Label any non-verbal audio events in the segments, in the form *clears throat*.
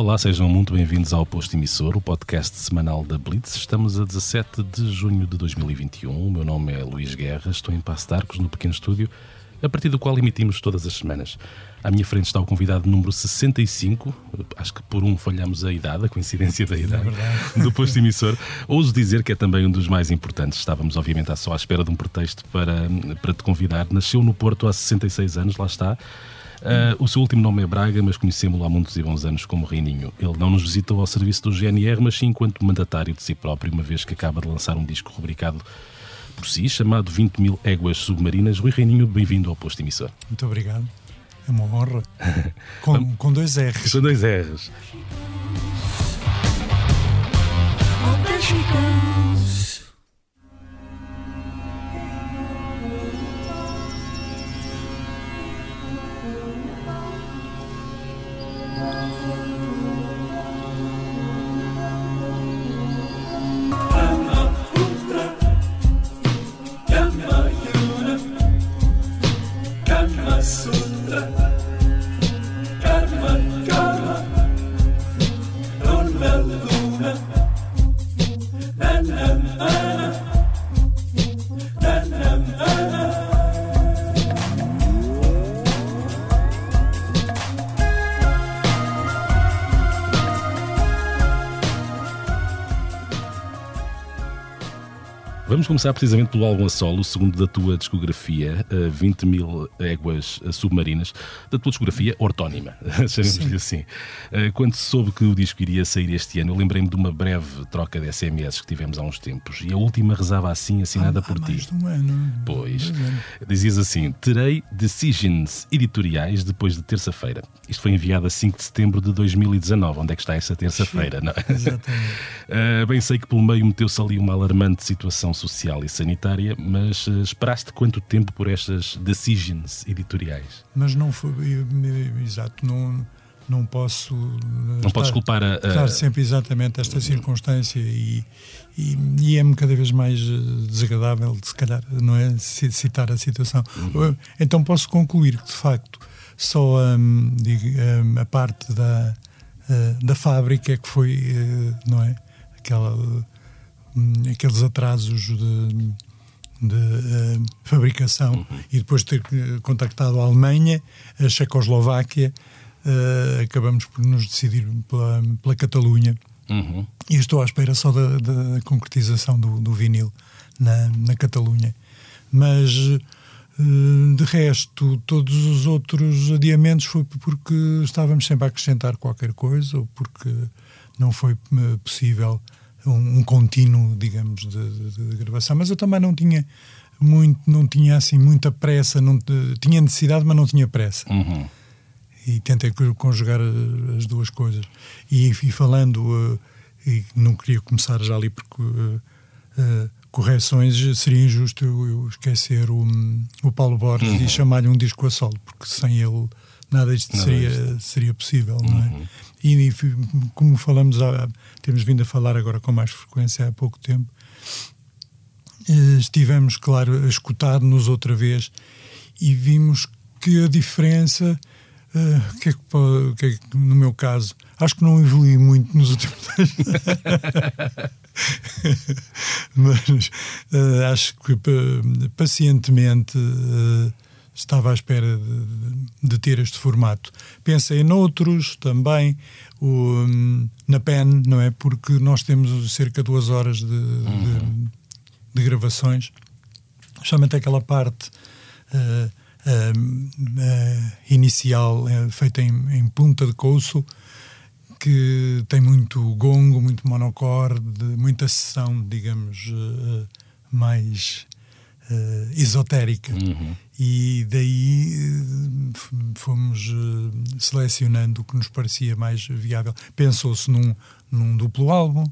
Olá, sejam muito bem-vindos ao Posto Emissor, o podcast semanal da Blitz. Estamos a 17 de junho de 2021. O meu nome é Luís Guerra, estou em Passo de Arcos, no pequeno estúdio, a partir do qual emitimos todas as semanas. À minha frente está o convidado número 65, acho que por um falhamos a idade, a coincidência da idade, é do posto emissor. Ouso dizer que é também um dos mais importantes. Estávamos, obviamente, só à espera de um pretexto para, para te convidar. Nasceu no Porto há 66 anos, lá está. Uh, o seu último nome é Braga, mas conhecemos-lo há muitos e bons anos como Reininho. Ele não nos visitou ao serviço do GNR, mas sim enquanto mandatário de si próprio, uma vez que acaba de lançar um disco rubricado por si, chamado 20 mil éguas submarinas. Rui Reininho, bem-vindo ao posto emissor. Muito obrigado. É uma honra. *laughs* Com, com dois R's. Com dois R's. Vamos começar precisamente pelo álbum a solo, o segundo da tua discografia, 20 mil éguas submarinas, da tua discografia ortónima, *laughs* chamemos-lhe assim. Eh, quando soube que o disco iria sair este ano, eu lembrei-me de uma breve troca de SMS que tivemos há uns tempos, e a última rezava assim, assinada há, por há ti. Mais de um ano. Pois. Dizias assim: terei decisions editoriais depois de terça-feira. Isto foi enviado a 5 de setembro de 2019. Onde é que está essa terça-feira? Exatamente. uh, *laughs* bem sei que pelo meio meteu-se ali uma alarmante situação social e sanitária, mas uh, esperaste quanto tempo por estas decisions editoriais? Mas não foi. Exato, não não posso não estar, podes culpar a, sempre exatamente esta circunstância e, e, e é-me cada vez mais desagradável se calhar não é citar a situação uhum. então posso concluir que de facto só um, digo, um, a parte da da fábrica que foi não é aquela aqueles atrasos de de uh, fabricação uhum. e depois ter contactado a Alemanha, a Checoslováquia, uh, acabamos por nos decidir pela, pela Catalunha. Uhum. E estou à espera só da, da concretização do, do, vinil na, na Catalunha. Mas, uh, de resto, todos os outros adiamentos foi porque estávamos sempre a acrescentar qualquer coisa ou porque não foi eh, possível um, um contínuo, digamos, de, de, de, gravação. Mas eu também não tinha muito, não tinha assim muita pressa, não, tinha necessidade, mas não tinha pressa. Uhum e tentei conjugar eh, as duas coisas. E, e falando, uh, e não queria começar já ali porque uh, uh, correções, seria injusto eu, eu esquecer o, o Paulo Borges uhum. e chamar-lhe um disco a solo, porque sem ele nada disto seria, seria possível, uhum. não é? E, como falamos, temos vindo a falar agora com mais frequência há pouco tempo, estivemos, claro, a escutar-nos outra vez e vimos que a diferença Uh, que, é que, que, é que, no meu caso, acho que não evolui muito nos últimos anos. *laughs* Mas uh, acho que uh, pacientemente estava à espera de, de, ter este formato. Pensei noutros também, o, um, na PEN, não é? Porque nós temos cerca de duas horas de, uhum. de, de gravações, justamente aquela parte uh, inicial uh, feita em, em, punta de couço que tem muito gongo, muito monocorde, muita sessão, digamos, uh, mais esotérica. Uhum. E daí fomos selecionando o que nos parecia mais viável. Pensou-se num, num duplo álbum,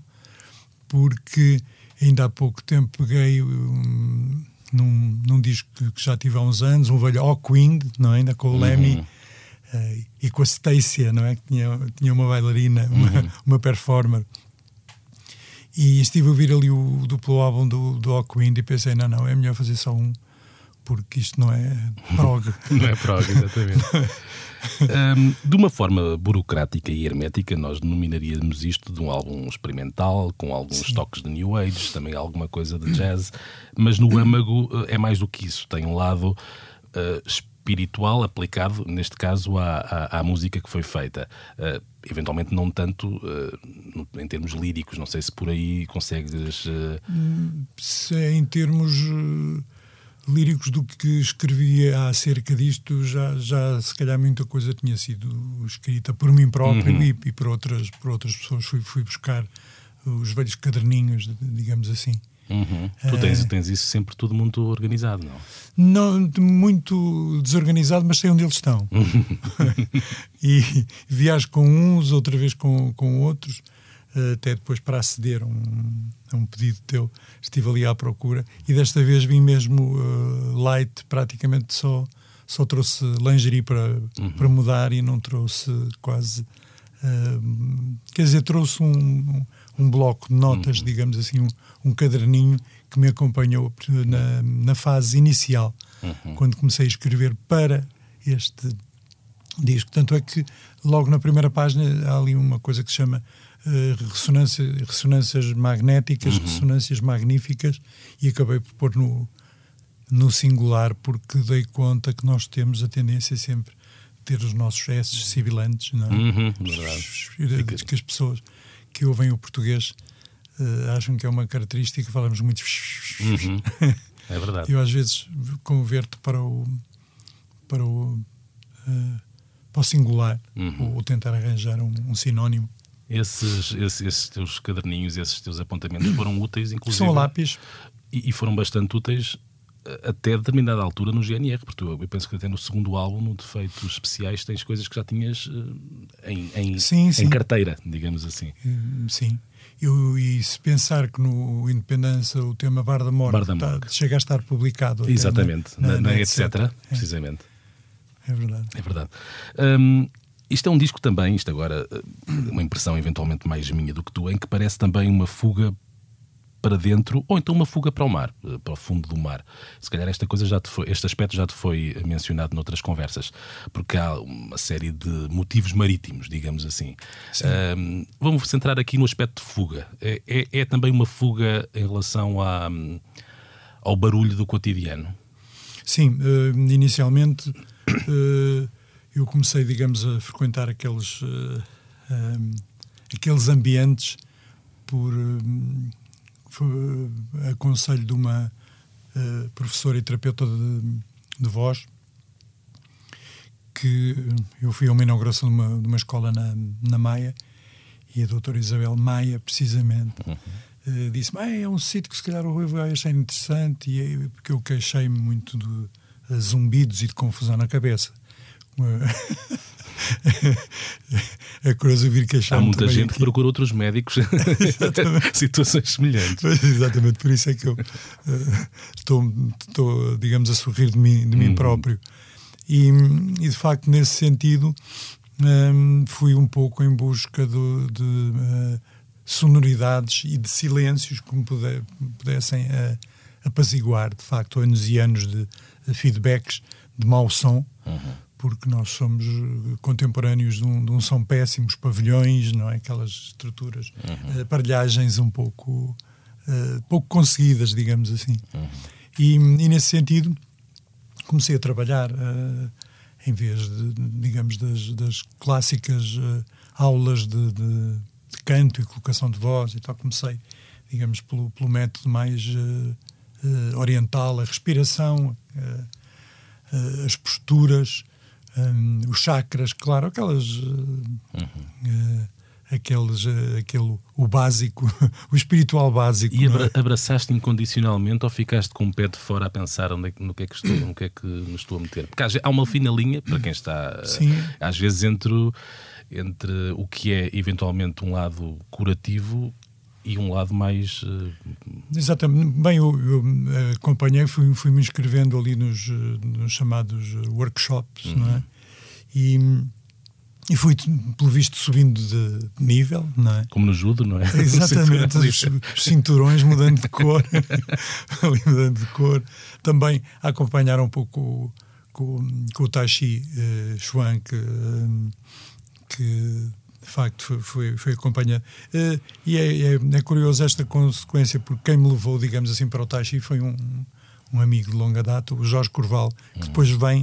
porque ainda há pouco tempo peguei um, num, num disco que já tive há uns anos, um velho Hawkwind, não é? ainda com o uhum. Lemmy uh, e com a Stacia, não é? Que tinha, tinha uma bailarina, uma, uhum. uma performer. E estive a ouvir ali o duplo álbum do, do Hawkwind e pensei, não, não, é melhor fazer só um, porque isto não é prog. *laughs* não é prog, exatamente. um, de uma forma burocrática e hermética, nós denominaríamos isto de um álbum experimental, com alguns Sim. toques de New Age, também alguma coisa de jazz, mas no âmago eh, é mais do que isso. Tem um lado uh, espiritual aplicado, neste caso, à, à, à música que foi feita. Uh, eventualmente, não tanto uh, em termos líricos, não sei se por aí consegues. Se é em termos líricos do que escrevia acerca disto, já, já se calhar muita coisa tinha sido escrita por mim próprio uhum. e, e, por, outras, por outras pessoas. Fui, fui buscar os velhos caderninhos, digamos assim. Uhum. Tu tens, tens isso sempre tudo muito organizado, não? Não, muito desorganizado, mas sei onde eles estão. *laughs* e viajo com uns, outra vez com, com outros. Até depois para aceder a um, a um, pedido teu, estive ali à procura e desta vez vim mesmo uh, light, praticamente só, só trouxe lingerie para, uhum. para mudar e não trouxe quase. Uh, quer dizer, trouxe um, um, bloco de notas, uhum. digamos assim, um, um caderninho que me acompanhou na, na fase inicial, uhum. quando comecei a escrever para este disco. Tanto é que logo na primeira página há ali uma coisa que se chama ressonância, ressonâncias magnéticas, uhum. ressonâncias magníficas, e acabei por pôr no, no singular, porque dei conta que nós temos a tendência sempre ter os nossos S sibilantes, não é? Uhum, verdade. Que as pessoas que ouvem o português uh, acham que é uma característica, falamos muito. Uhum. *laughs* É verdade. Eu às vezes converto para o. para o. Uh, para o singular, uhum. ou, ou, tentar arranjar um, um sinónimo esses, esses, esses, teus caderninhos, esses teus apontamentos foram *coughs* úteis, inclusive. São lápis. E, e, foram bastante úteis eh, até determinada altura no GNR, porque tu, eu penso que até no segundo álbum, no Defeitos Especiais, tens coisas que já tinhas uh, em, em, sim, sim. em carteira, digamos assim. Hum, sim. Eu, e se pensar que no Independência o tema Bar da Morte, Bar da Morte. Tá, chega a estar publicado. Exatamente, na, na, na, na etc. É. Precisamente. É verdade. É verdade. Um, isto é um disco também, isto agora, eh, uma impressão eventualmente mais minha do que tu, em que parece também uma fuga para dentro ou então uma fuga para o mar, eh, para o fundo do mar. Se calhar esta coisa já foi, este aspecto já te foi mencionado noutras conversas, porque há uma série de motivos marítimos, digamos assim. Um, vamos centrar aqui no aspecto de fuga. É, é, é também uma fuga em relação à, ao barulho do cotidiano? Sim, uh, inicialmente. Uh, eu comecei, digamos, a frequentar aqueles, uh, eh, um, eh, aqueles ambientes por um, uh, aconselho de uma uh, professora e terapeuta de, de, voz que eu fui a uma inauguração de uma, de uma escola na, na Maia e a doutora Isabel Maia, precisamente, uhum. disse-me, ah, é um sítio que se calhar o Rui vai achar interessante e porque eu queixei-me muito de zumbidos e de confusão na cabeça é curioso ouvir queixar Há muita gente aqui. que procura outros médicos *laughs* *laughs* situações semelhantes. Exatamente, por isso é que eu estou, estou, digamos, a sorrir de mim, de mim uhum. próprio. E, e, de facto, nesse sentido, um, fui um pouco em busca do, de uh, sonoridades e de silêncios que me puder, pudessem uh, apaziguar, de facto, anos e anos de, de feedbacks de mau som. Uhum porque nós somos eh, contemporâneos de um, de um são péssimos pavilhões, não é? Aquelas estruturas, uhum. aparelhagens um pouco, uh, pouco conseguidas, digamos assim. Uhum. E, e, nesse sentido comecei a trabalhar, uh, em vez de, digamos, das, das clássicas uh, aulas de, de, de, canto e colocação de voz e tal, comecei, digamos, pelo, pelo método mais oriental, a respiração, as posturas, um, os chakras, claro, aquelas. Uh, uhum. uh, aqueles, uh, aquele, o básico, *laughs* o espiritual básico. E abra é? abraçaste incondicionalmente ou ficaste com o pé de fora a pensar onde é, no que é que estou, no que é que me estou a meter? Porque há uma fina linha, para quem está, Sim. às vezes, entre, entre o que é eventualmente um lado curativo e um lado mais. Uh... Exatamente. Bem, eu, eu eh, acompanhei, fui, fui inscrevendo ali nos, nos chamados workshops, uhum. não é? E, e fui, pelo visto, subindo de nível, não é? Como no judo, não é? *laughs* Exatamente, os, os cinturões mudando de cor, *laughs* mudando de cor. Também a acompanhar um pouco com, com o Taishi uh, Chuan, que, que de facto foi, foi, acompanhado. Uh, e é, é, é, curioso esta consequência, porque quem me levou, digamos assim, para o Taishi foi um, um amigo de longa data, o Jorge Corval, que depois vem.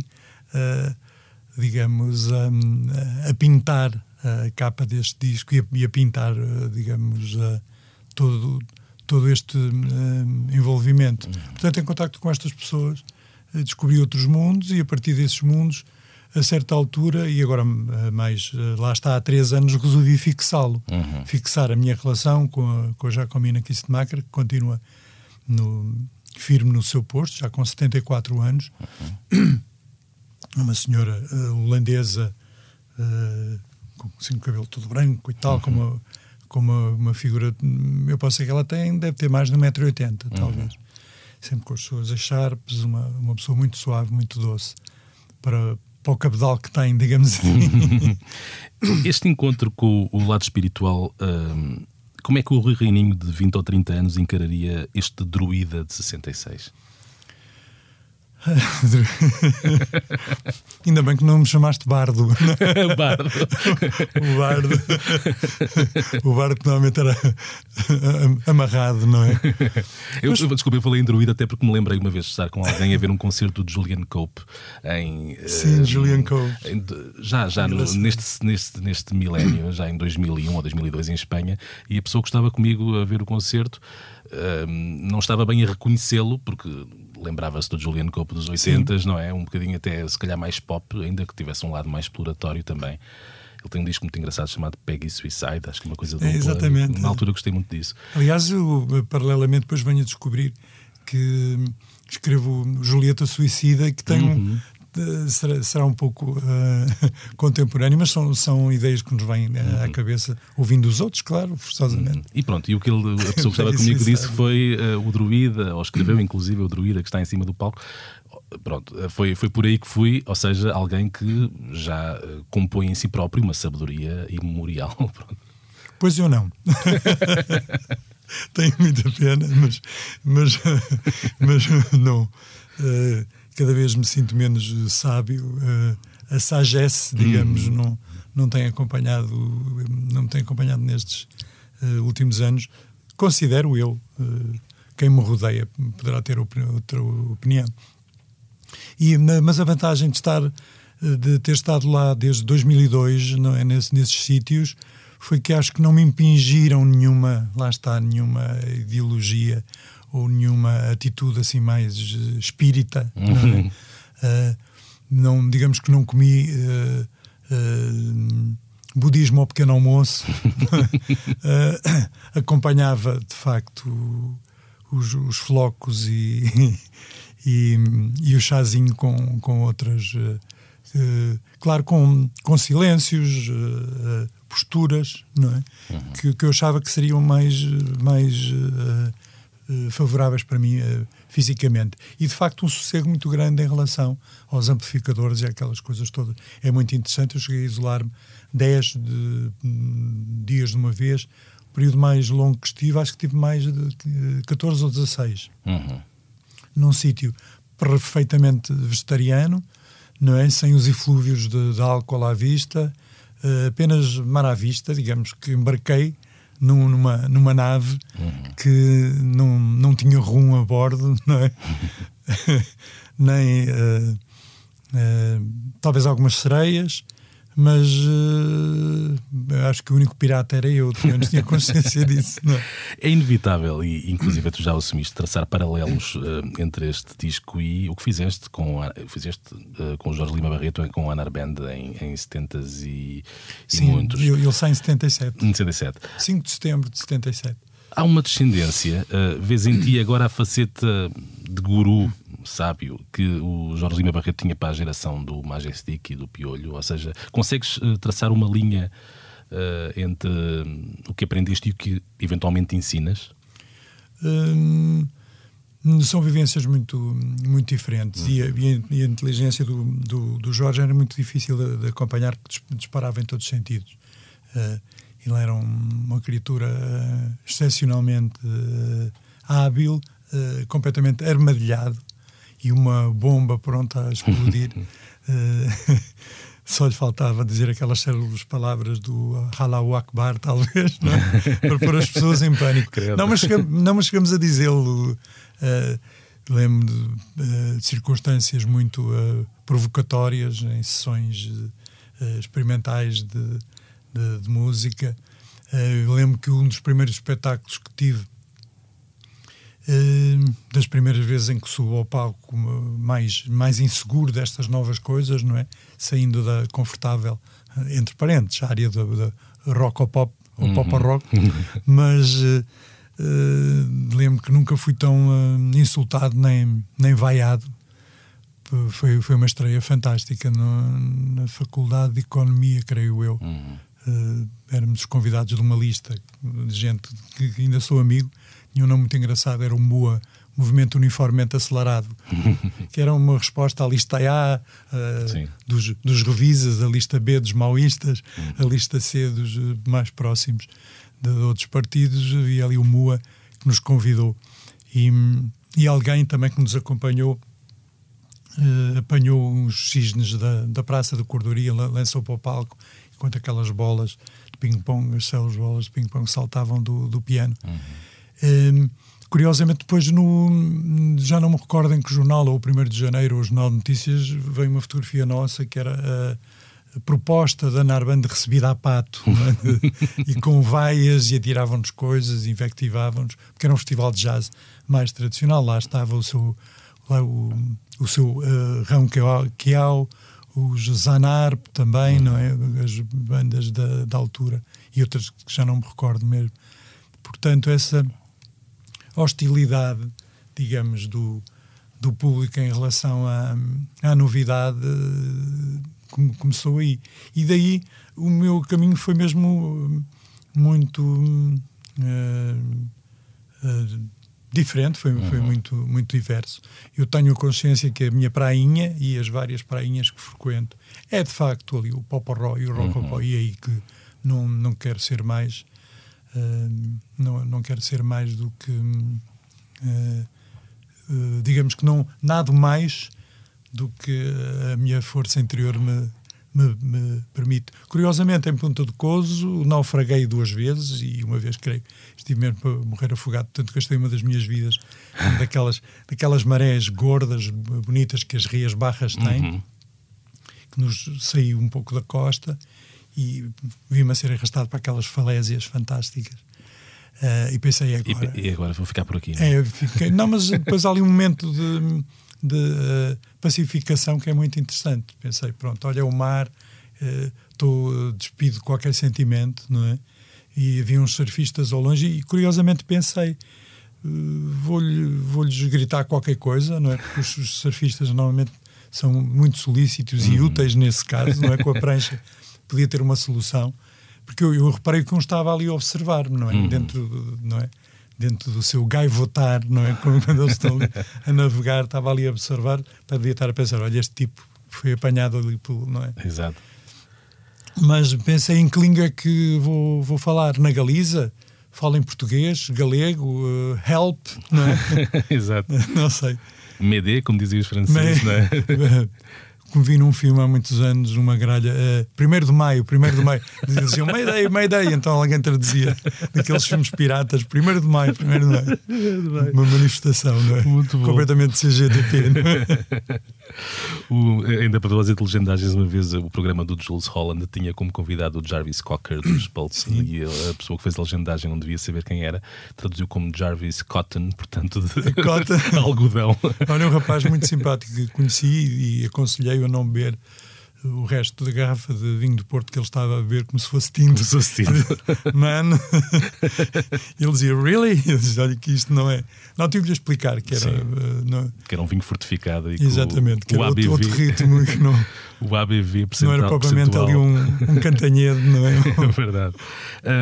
Uh, digamos, a, a, pintar a capa deste disco e a, e a pintar, digamos, todo, todo este envolvimento. Uhum. Portanto, em contacto com estas pessoas, descobri outros mundos e a partir desses mundos, a certa altura, e agora mais, lá está há três anos, resolvi fixá-lo. Uhum. Fixar a minha relação com a, com a Jacomina Kistemacher, que continua no, firme no seu posto, já com 74 anos. Uhum uma senhora uh, holandesa uh, com assim, o cabelo todo branco e tal, uhum. com, uma, com uma, uma, figura. Eu posso dizer que ela tem, deve ter mais de 1,80m, uhum. talvez. Sempre com as suas acharpes, uma, uma pessoa muito suave, muito doce, para, para o cabedal que tem, digamos assim. *laughs* este encontro com o lado espiritual. Um, como é que o Rui Reininho de 20 ou 30 anos encararia este druida de 66? *laughs* Ainda bem que não me chamaste bardo. *laughs* bardo. o bardo. O bardo que normalmente era amarrado, não é? Eu, Mas... Desculpa, eu falei em druida até porque me lembrei uma vez de estar com alguém a ver um concerto de Julian Cope em. Sim, uh, Julian Cope. Em, já já no, neste, neste, neste milénio, já em 2001 ou 2002 em Espanha, e a pessoa que estava comigo a ver o concerto uh, não estava bem a reconhecê-lo porque lembrava-se do Julian Cope dos 80, não é? Um bocadinho até, se calhar, mais pop, ainda que tivesse um lado mais exploratório também. Ele tem um disco muito engraçado chamado Peggy Suicide, acho que é uma coisa dupla. É, exatamente. Na altura gostei muito disso. Aliás, eu, paralelamente, depois venho a descobrir que escrevo Julieta Suicida, que tem uhum. Será, será um pouco uh, *laughs* contemporâneo, mas são, são ideias que nos vêm uh, à cabeça, ouvindo os outros, claro, forçosamente. Uhum. E pronto, e o que ele, a *laughs* pessoa que estava comigo disse foi uh, o druida, ou escreveu inclusive o druida que está em cima do palco. Pronto, foi, foi por aí que fui, ou seja, alguém que já compõe em si próprio uma sabedoria imemorial. *laughs* Pois eu não. Tenho muita pena, mas, mas, mas não. Uh, cada vez me sinto menos eh, sábio. Uh, a sagesse, digamos, uhum. não, não tem acompanhado, não me tem acompanhado nestes uh, últimos anos. Considero eu, quem me rodeia poderá ter outra opinião. E, mas a vantagem de estar de ter estado lá desde 2002 não é, nesse, nesses sítios foi que acho que não me impingiram nenhuma, lá está, nenhuma ideologia ou nenhuma atitude assim mais eh, espírita. Uhum. Não, é? uh, não, digamos que não comi uh, uh, budismo ao pequeno almoço. *laughs* acompanhava de facto os, os flocos e, *laughs* e, e, o chazinho com, com outras. claro, com, com silêncios, posturas, não é? Uhum. Que, que eu achava que seriam mais, mais eh, favoráveis para mim uh, fisicamente. E de facto um sossego muito grande em relação aos amplificadores e aquelas coisas todas. É muito interessante. Eu cheguei a isolar-me 10 de, um, dias de uma vez. O período mais longo que estive, acho que tive mais de 14 ou 16. Uhum. Num sítio perfeitamente vegetariano, não é? sem os eflúvios de, de álcool à vista, apenas mar à vista, digamos que embarquei num, numa, numa nave uhum. que não, não tinha rum a bordo, *laughs* não é? *laughs* Nem uh, uh, talvez algumas sereias, mas uh, acho que o único pirata era eu, pelo menos tinha consciência *laughs* disso. Não. É? é inevitável, e inclusive tu já assumiste, traçar paralelos uh, entre este disco e o que fizeste com, a, fizeste, uh, com o Jorge Lima Barreto com a Anar Band em, em 70 e, Sim, e muitos. Ele, ele sai em 77. Em 77. 5 de setembro de 77. Há uma descendência, uh, vês em ti agora a faceta de guru sábio que o Jorge Lima Barreto tinha para a geração do Majestic e do Piolho? Ou seja, consegues uh, traçar uma linha uh, entre o que aprendeste e o que eventualmente ensinas? Hum, são vivências muito, muito diferentes uhum. e, a, e, a, inteligência do, do, do, Jorge era muito difícil de, de acompanhar, porque disparava em todos os sentidos. Uh, ele era um, uma criatura excepcionalmente uh, hábil, completamente armadilhado e uma bomba pronta a explodir. *laughs* *laughs* só lhe faltava dizer aquelas células palavras do Halau Akbar, talvez, é? *laughs* para pôr as pessoas em pânico. Não mas, chegamos, não, mas chegamos a dizê-lo. Uh, lembro de, uh, de, circunstâncias muito uh, provocatórias em sessões experimentais de, de, de música. lembro que um dos primeiros espetáculos que tive das primeiras vezes em que subo ao palco mais, mais inseguro destas novas coisas, não é? Saindo da confortável, entre parentes, a área da, da rock ou pop, ou uhum. pop ou rock, *laughs* mas uh, lembro que nunca fui tão uh, insultado nem, nem vaiado. Foi, foi uma estreia fantástica no, na Faculdade de Economia, creio eu. Uhum. Uh, éramos convidados de uma lista de gente que ainda sou amigo tinha um nome muito engraçado, era o MUA, Movimento Uniformemente Acelerado, *laughs* que era uma resposta à lista A uh, dos, dos, revisas, a lista B dos maoístas, a lista C dos uh, mais próximos de, de, outros partidos, e ali o MUA que nos convidou. E, e alguém também que nos acompanhou uh, apanhou uns cisnes da, da Praça da Cordoria, lançou para o palco, enquanto aquelas bolas de ping-pong, as células bolas de ping-pong saltavam do, do piano. Uhum. Um, curiosamente, depois, no, já não me recordo em que jornal, ou o 1 de janeiro, ou o Jornal de Notícias, veio uma fotografia nossa que era a, a proposta da Narband recebida a pato, é? e com vaias, e atiravam-nos coisas, invectivavam-nos, porque era um festival de jazz mais tradicional. Lá estava o seu, lá o, o seu uh, Rão Kiao, os Zanarp também, não é? As bandas da, da altura, e outras que já não me recordo mesmo. Portanto, essa hostilidade, digamos, do, do público em relação à, à novidade começou aí. E daí o meu caminho foi mesmo muito uh, uh, diferente, foi, foi uhum. muito, muito diverso. Eu tenho consciência que a minha prainha e as várias prainhas que frequento é de facto ali o Poporó e o Rococó, uhum. e é aí que não, não quero ser mais não, não quero ser mais do que, uh, uh, digamos que não, nada mais do que a minha força interior me, me, me, permite. Curiosamente, em Ponta de Cozo, naufraguei duas vezes e uma vez, creio, estive mesmo para morrer afogado, portanto gastei uma das minhas vidas *laughs* daquelas, daquelas marés gordas, bonitas que as Rias Barras têm, uhum. que nos saiu um pouco da costa e vi-me a ser arrastado para aquelas falésias fantásticas. Uh, e pensei agora. E, e, agora vou ficar por aqui. Não, é? é fiquei, não mas depois há ali um momento de, de uh, pacificação que é muito interessante. Pensei, pronto, olha o mar, estou uh, despido de qualquer sentimento, não é? E havia uns surfistas ao longe e curiosamente pensei, vou-lhes vou gritar qualquer coisa, não é? Porque os surfistas normalmente são muito solícitos e uhum. úteis nesse caso, não é? Com a prancha podia ter uma solução, porque eu, eu reparei que um estava ali a observar-me, não é? Uhum. Dentro, do, não é? Dentro do seu gaivotar, não é? *laughs* Quando eles estão a navegar, estava ali a observar, podia estar a pensar: olha, este tipo foi apanhado ali pelo. Não é? Exato. Mas pensei em que língua que vou, vou falar? Na Galiza? Falo em português, galego, uh, help, não é? *laughs* Exato. *laughs* não sei. Medê, como diziam os franceses, não é? Como vi num filme há muitos anos, uma gralha, uh, primeiro de maio, primeiro de maio, diziam Mayday, Mayday, então alguém traduzia daqueles filmes piratas, primeiro de maio, primeiro de maio. Uma manifestação, não é? Muito bom. Completamente CGTP, não é? *laughs* o, ainda para fazer de legendagens, uma vez o programa do Jules Holland tinha como convidado o Jarvis Cocker dos *clears throat* Pulse e a pessoa que fez a legendagem não devia saber quem era, traduziu como Jarvis Cotton, portanto, de *laughs* Cotton. *laughs* algodão. Olha, um rapaz muito simpático que conheci e aconselhei a não beber o resto da garrafa de vinho do Porto que ele estava a beber como se fosse tinto. Como se fosse tinto. *laughs* Mano, ele dizia, really? Eu dizia, olha que isto não é. Não, tive-lhe a explicar que era. Uh, não... Que era um vinho fortificado e Exatamente, que o, o ABV, outro, ritmo que não. *laughs* o ABV Não era propriamente ali um, um cantanhedo, não é? *laughs* é verdade.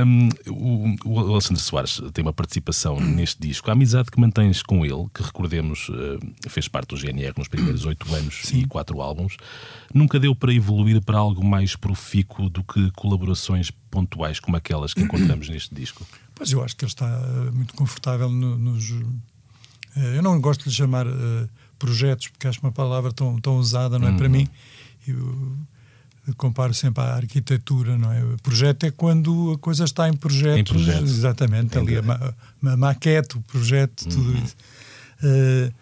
Um, o, o, Alexandre Soares tem uma participação neste disco. A amizade que mantens com ele, que recordemos, uh, fez parte do GNR nos primeiros oito anos Sim. e quatro álbuns, nunca deu para evoluir para algo mais profícuo do que colaborações pontuais como aquelas que encontramos neste disco? Pois eu acho que ele está eh, muito confortável no, nos. Eh, eu não gosto de lhe chamar uh, projetos, porque acho uma palavra tão, tão usada, não é? Uhum. Para mim, eu, comparo sempre à arquitetura, não é? O projeto é quando a coisa está em projeto. Em projeto. Exatamente, ali a, ma a, maquete, o projeto, tudo uhum. isso. Uh,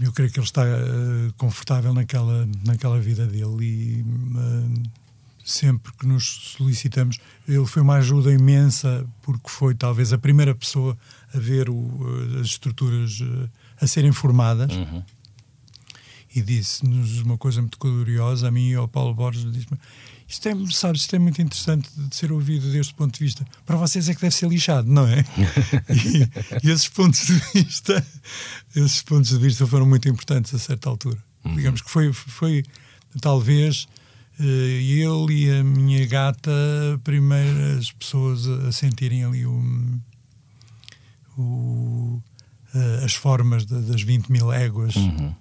eu creio que ele está uh, confortável naquela, naquela vida dele e uh, sempre que nos solicitamos, ele foi uma ajuda imensa porque foi talvez a primeira pessoa a ver o, uh, as estruturas a serem formadas. Uhum. E disse-nos uma coisa muito curiosa, a mim e ao Paulo Borges, disse-me isto é, sabe, isto é muito interessante de ser ouvido deste ponto de vista. Para vocês é que deve ser lixado, não é? *laughs* e, e, esses pontos de vista, esses pontos de vista foram muito importantes a certa altura. Uhum. Digamos que foi, foi talvez ele e a minha gata primeiras pessoas a sentirem ali o, o uh, as formas de, das 20 mil éguas. Uhum.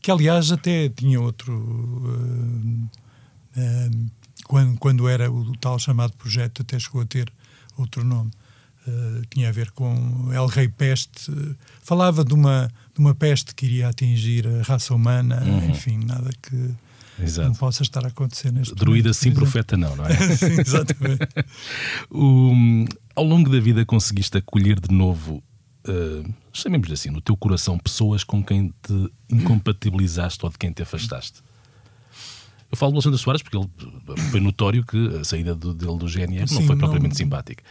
Que aliás até tinha outro. Uh, quando, quando era o tal chamado projeto, até chegou a ter outro nome. Uh, tinha a ver com El Rei Peste. Uh, falava de uma, de uma peste que iria atingir a raça humana, uhum. enfim, nada que Exato. não possa estar a acontecer neste Druida momento, sim, profeta não, não é? *laughs* sim, exatamente. *laughs* o, ao longo da vida conseguiste acolher de novo, uh, chamemos assim, no teu coração, pessoas com quem te incompatibilizaste ou de quem te afastaste? Eu falo do Alexandre Soares porque ele foi notório que a saída do, dele do GNR Sim, não foi propriamente não... simpática.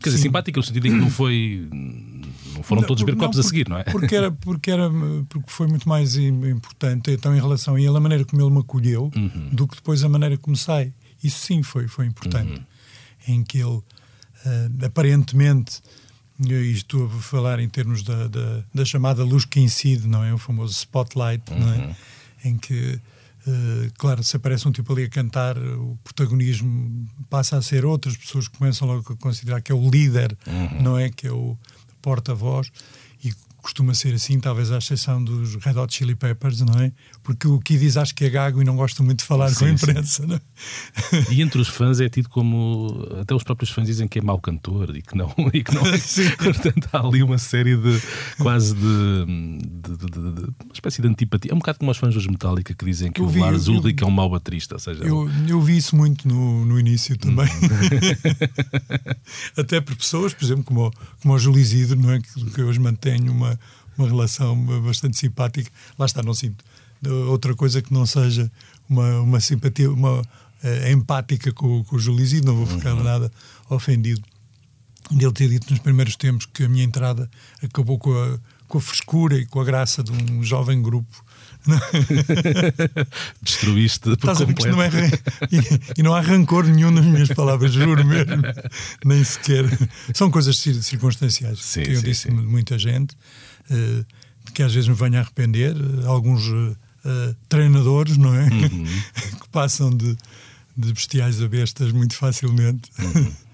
Quer dizer, Sim. simpática no sentido em que não foi. Não foram não, todos beber copos a seguir, não é? Porque, era, porque, era, porque foi muito mais importante, então, em relação a ele, a maneira como ele me acolheu, uhum. do que depois a maneira como sai. Isso sim foi, foi importante. Uhum. Em que ele, uh, aparentemente, e estou a falar em termos da, da, da, chamada luz que incide, não é? O famoso spotlight, uhum. não é? Uhum. Em que Uh, claro, se aparece um tipo ali a cantar, o protagonismo passa a ser outras pessoas que começam logo a considerar que é o líder, uhum. não é? Que é o porta-voz costuma ser assim, talvez à exceção dos Red Hot Chili Peppers, não é? Porque o que diz acho que é gago e não gosta muito de falar sim, com a imprensa, não é? *laughs* E entre os fãs é tido como. Até os próprios fãs dizem que é mau cantor e que não. *laughs* E que não *laughs* Portanto, há ali uma série de. quase de, de, de, de, uma espécie de antipatia. É um bocado como os fãs dos Metallica que dizem que eu o vi, Lars Ulrich é um mau baterista. Ou seja, eu, eu vi isso muito no, no início também. Até por pessoas, por exemplo, como, como o Júlio Isidro, não é? Que, que hoje mantenho uma uma, relação bastante simpática. Lá está, não sinto outra coisa que não seja uma, uma simpatia, uma uh, empática com, com o Júlio não vou ficar uhum. nada ofendido ele ter dito nos primeiros tempos que a minha entrada acabou com a, com a frescura e com a graça de um jovem grupo. *laughs* Destruíste por Estás completo. Não é, *laughs* e, e, não há rancor nenhum nas minhas palavras, juro mesmo. Nem sequer. São coisas circunstanciais. Sim, que eu sim, disse sim. muita gente. Eh, que às vezes me venho a arrepender, eh, alguns uh, treinadores, não é? Uhum. *laughs* que passam de, de bestiais a bestas muito facilmente. Uhum. *laughs*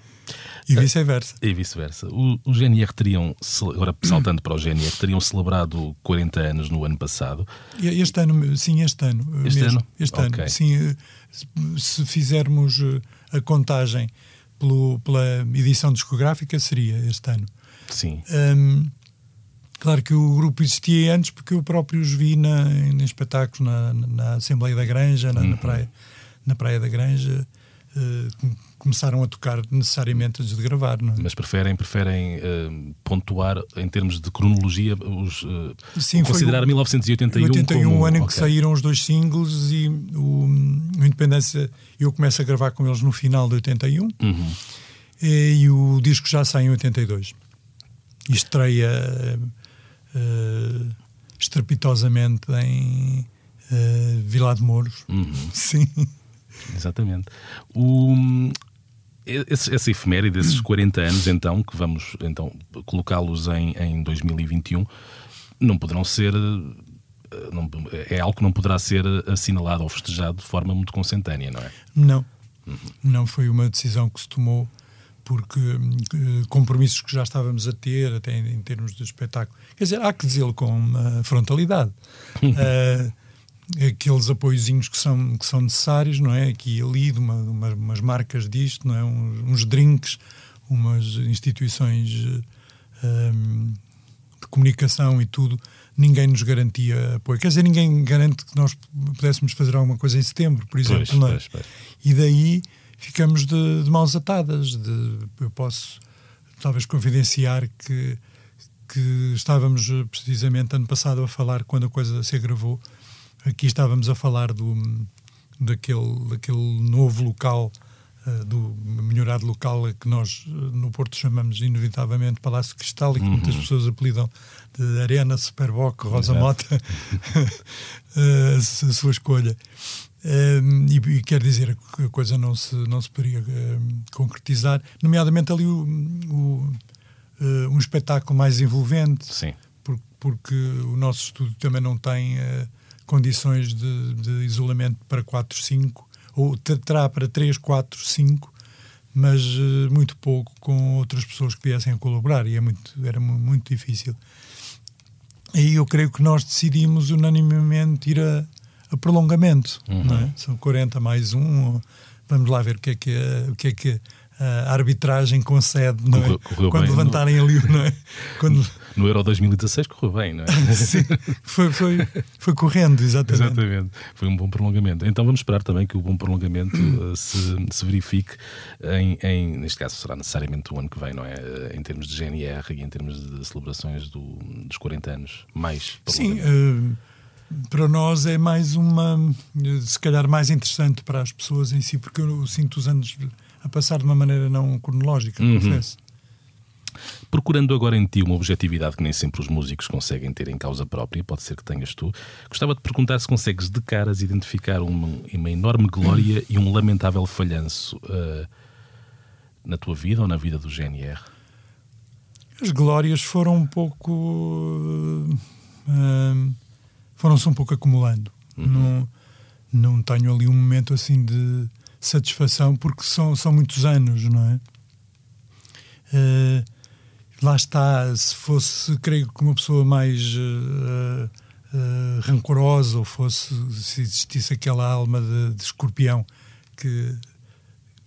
E vice-versa. E vice-versa. O, o, GNR teriam, agora saltando para o GNR, teriam celebrado 40 anos no ano passado. Este ano, sim, este ano. Este mesmo. ano? Este okay. ano, sim. Se fizermos a contagem pelo, pela edição discográfica, seria este ano. Sim. Um, Claro que o grupo existia antes porque eu próprio os vi na, em espetáculos na, na Assembleia da Granja, na, uhum. na, praia, na Praia da Granja. Uh, começaram a tocar necessariamente antes de gravar. Não é? Mas preferem, preferem uh, pontuar em termos de cronologia os, uh, Sim, considerar o, 1981 81 como... o ano em que saíram os dois singles e o, o Independência eu começo a gravar com eles no final de 81 uhum. e, e o disco já sai em 82 e estreia uh, estrepitosamente em uh, de Mouros. Uhum. *laughs* Sim. Exatamente. O, esse, essa efeméride desses 40 *clears throat* anos, então, que vamos então colocá-los em, em 2021, não poderão ser. Eh, não, é algo que não poderá ser assinalado ou festejado de forma muito consentânea, não é? Não. Uhum. Não foi uma decisão que se tomou porque uh, compromissos que já estávamos a ter, até em, em, termos de espetáculo. Quer dizer, há que dizê-lo com uma frontalidade. uh, *laughs* aqueles apoiozinhos que são, que são necessários, não é? Aqui e ali, de uma, uma, umas marcas disto, não é? Uns, uns drinks, umas instituições um, ehm, de comunicação e tudo, ninguém nos garantia apoio. Quer dizer, ninguém garante que nós pudéssemos fazer alguma coisa em setembro, por exemplo. Pois, não é? pois, pois. E daí ficamos de, de mãos atadas. De, eu posso talvez confidenciar que, que estávamos precisamente ano passado a falar, quando a coisa se agravou, Aqui estávamos a falar do, daquele, daquele novo local, uh, do melhorado local que nós uh, no Porto chamamos inevitavelmente Palácio Cristal e que uhum. muitas pessoas apelidam de Arena, Superboc, Rosa Mota, uh, *laughs* a, sua escolha. E, e, quer dizer que a coisa não se, não se poderia concretizar, nomeadamente ali o, o um espetáculo mais envolvente. Por, porque o nosso estúdio também não tem condições de, de isolamento para 4, 5, ou terá para 3, 4, 5, mas uh, muito pouco com outras pessoas que viessem a colaborar e é muito, era muito difícil. E eu creio que nós decidimos unanimemente ir a, a prolongamento, uhum. não é? São 40 mais um, vamos lá ver o que é que, o que, é que a arbitragem concede, não é? Correu Quando levantarem no... ali, não é? Quando... *laughs* No Euro 2016 correu bem, não é? *laughs* Sim, foi, foi, foi correndo, exatamente. Exatamente, foi um bom prolongamento. Então vamos esperar também que o bom prolongamento uh, *clears throat* se, se verifique, em, em, neste caso será necessariamente o ano que vem, não é? Uh, em termos de GNR e em termos de celebrações do, dos 40 anos, mais Sim, uh, para nós é mais uma, se calhar mais interessante para as pessoas em si, porque eu sinto os anos a passar de uma maneira não cronológica, uhum. confesso. Procurando agora em ti uma objetividade que nem sempre os músicos conseguem ter em causa própria, pode ser que tenhas tu, gostava de perguntar se consegues de caras identificar uma, uma enorme glória e um lamentável falhanço uh, na tua vida ou na vida do GNR? As glórias foram um pouco. Uh, foram-se um pouco acumulando. Uhum. Não, não tenho ali um momento assim de satisfação, porque são, são muitos anos, não é? Uh, lá está, se fosse, creio que uma pessoa mais uh, uh, rancorosa, ou fosse, se existisse aquela alma de, de, escorpião que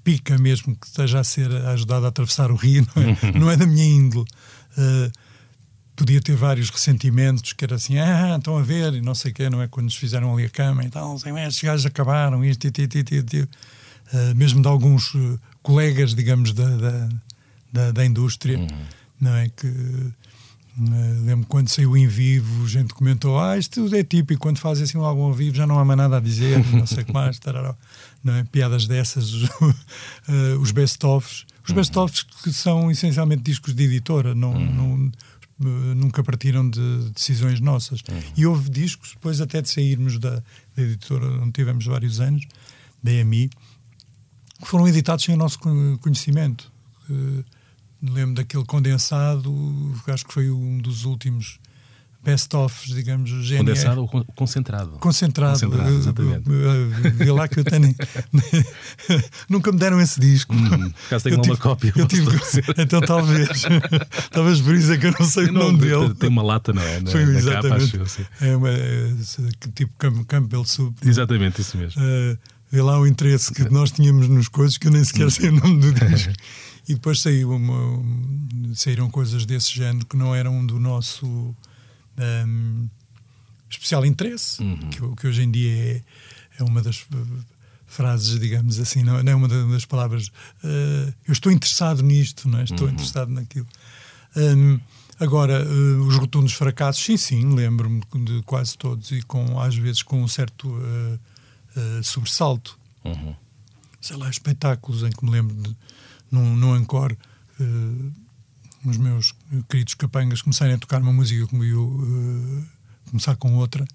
pica mesmo, que esteja a ser ajudado a atravessar o rio, não é, *laughs* não é da minha índole. Uh, podia ter vários ressentimentos, que era assim, ah, estão a ver, e não sei o quê, não é? Quando nos fizeram ali a cama e tal, assim, estes gajos acabaram, isto, isto, isto, isto, isto. Uh, mesmo de alguns colegas, digamos, da, da, da, da indústria. Uhum não é? Que uh, lembro quando saiu em vivo, gente comentou: Ah, isto tudo é típico, quando fazem assim um álbum ao vivo já não há mais nada a dizer, não sei o que mais, tarará. não é? Piadas dessas, *laughs* os, uh, os best-ofs. Os uhum. best-ofs que são essencialmente discos de editora, não, uhum. não nunca partiram de decisões nossas. Uhum. E houve discos, depois até de sairmos da, da editora onde tivemos vários anos, da EMI, que foram editados sem o nosso conhecimento. Uh, lembro daquele condensado, acho que foi um dos últimos best-ofs, digamos, GNR. Condensado ou concentrado? Concentrado, concentrado exatamente. Vi lá que eu tenho. *laughs* Nunca me deram esse disco. Hum, caso tenho uma cópia. Eu tive, *laughs* então talvez. *laughs* talvez por isso é que eu não sei eu o nome dele. Tem uma lata, não é? Na, foi, na exatamente. Capa, acho, é uma, é, tipo Campbell Soup. Exatamente, isso mesmo. Uh, vê lá o interesse que nós tínhamos nos coisas que eu nem sequer sei o nome do disco. E depois saiu uma, saíram coisas desse género que não eram do nosso um, especial interesse, uhum. que, que, hoje em dia é, é uma das frases, digamos assim, não, não é uma das palavras. Uh, eu estou interessado nisto, não é? estou uhum. interessado naquilo. Um, agora, uh, os rotundos fracassos, sim, sim, lembro-me de quase todos e com, às vezes com um certo uh, sobressalto. Uhum. Sei lá, espetáculos em que me lembro de num, num encore, uh, os meus queridos capangas começarem a tocar uma música como eu uh, começar com outra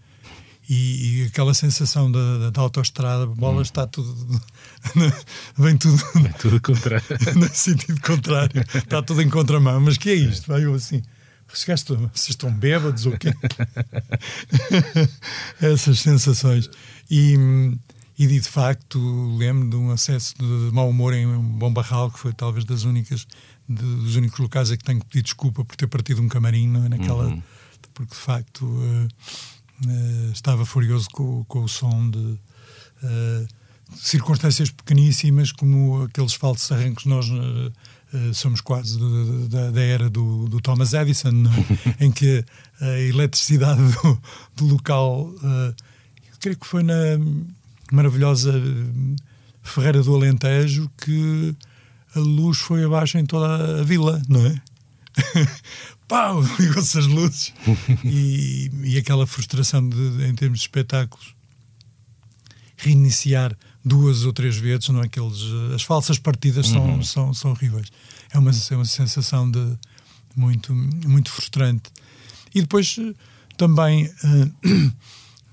e, e aquela sensação da, da autoestrada, bola hum. está tudo. *laughs* vem tudo. Vem tudo contrário. *laughs* no sentido contrário. Está tudo em contramão. Mas que é isto? Vai eu assim. Chegaste, vocês estão bêbados ou quê? *laughs* Essas sensações. E, e de facto lembro de um acesso de mau humor em Bom Barral, que foi talvez das únicas, de, dos únicos locais a que tenho que pedir desculpa por ter partido um camarim, não é? Naquela. Uhum. Porque de facto. Uh, Uh, estava furioso com, com, o som de uh, circunstâncias pequeníssimas, como aqueles falsos arrancos. Nós uh, somos quase da, da, era do, do Thomas Edison, é? *laughs* em que a eletricidade do, do local, eu creio que foi na maravilhosa Ferreira do Alentejo que a luz foi abaixo em toda a vila, não é? *laughs* pau, ligou-se as luzes. *laughs* e, e aquela frustração de, em termos de espetáculos. Reiniciar duas ou três vezes, não é? Aqueles, as falsas partidas uhum. são, são, são horríveis. É uma, é uma sensação de muito, muito frustrante. E depois também uh,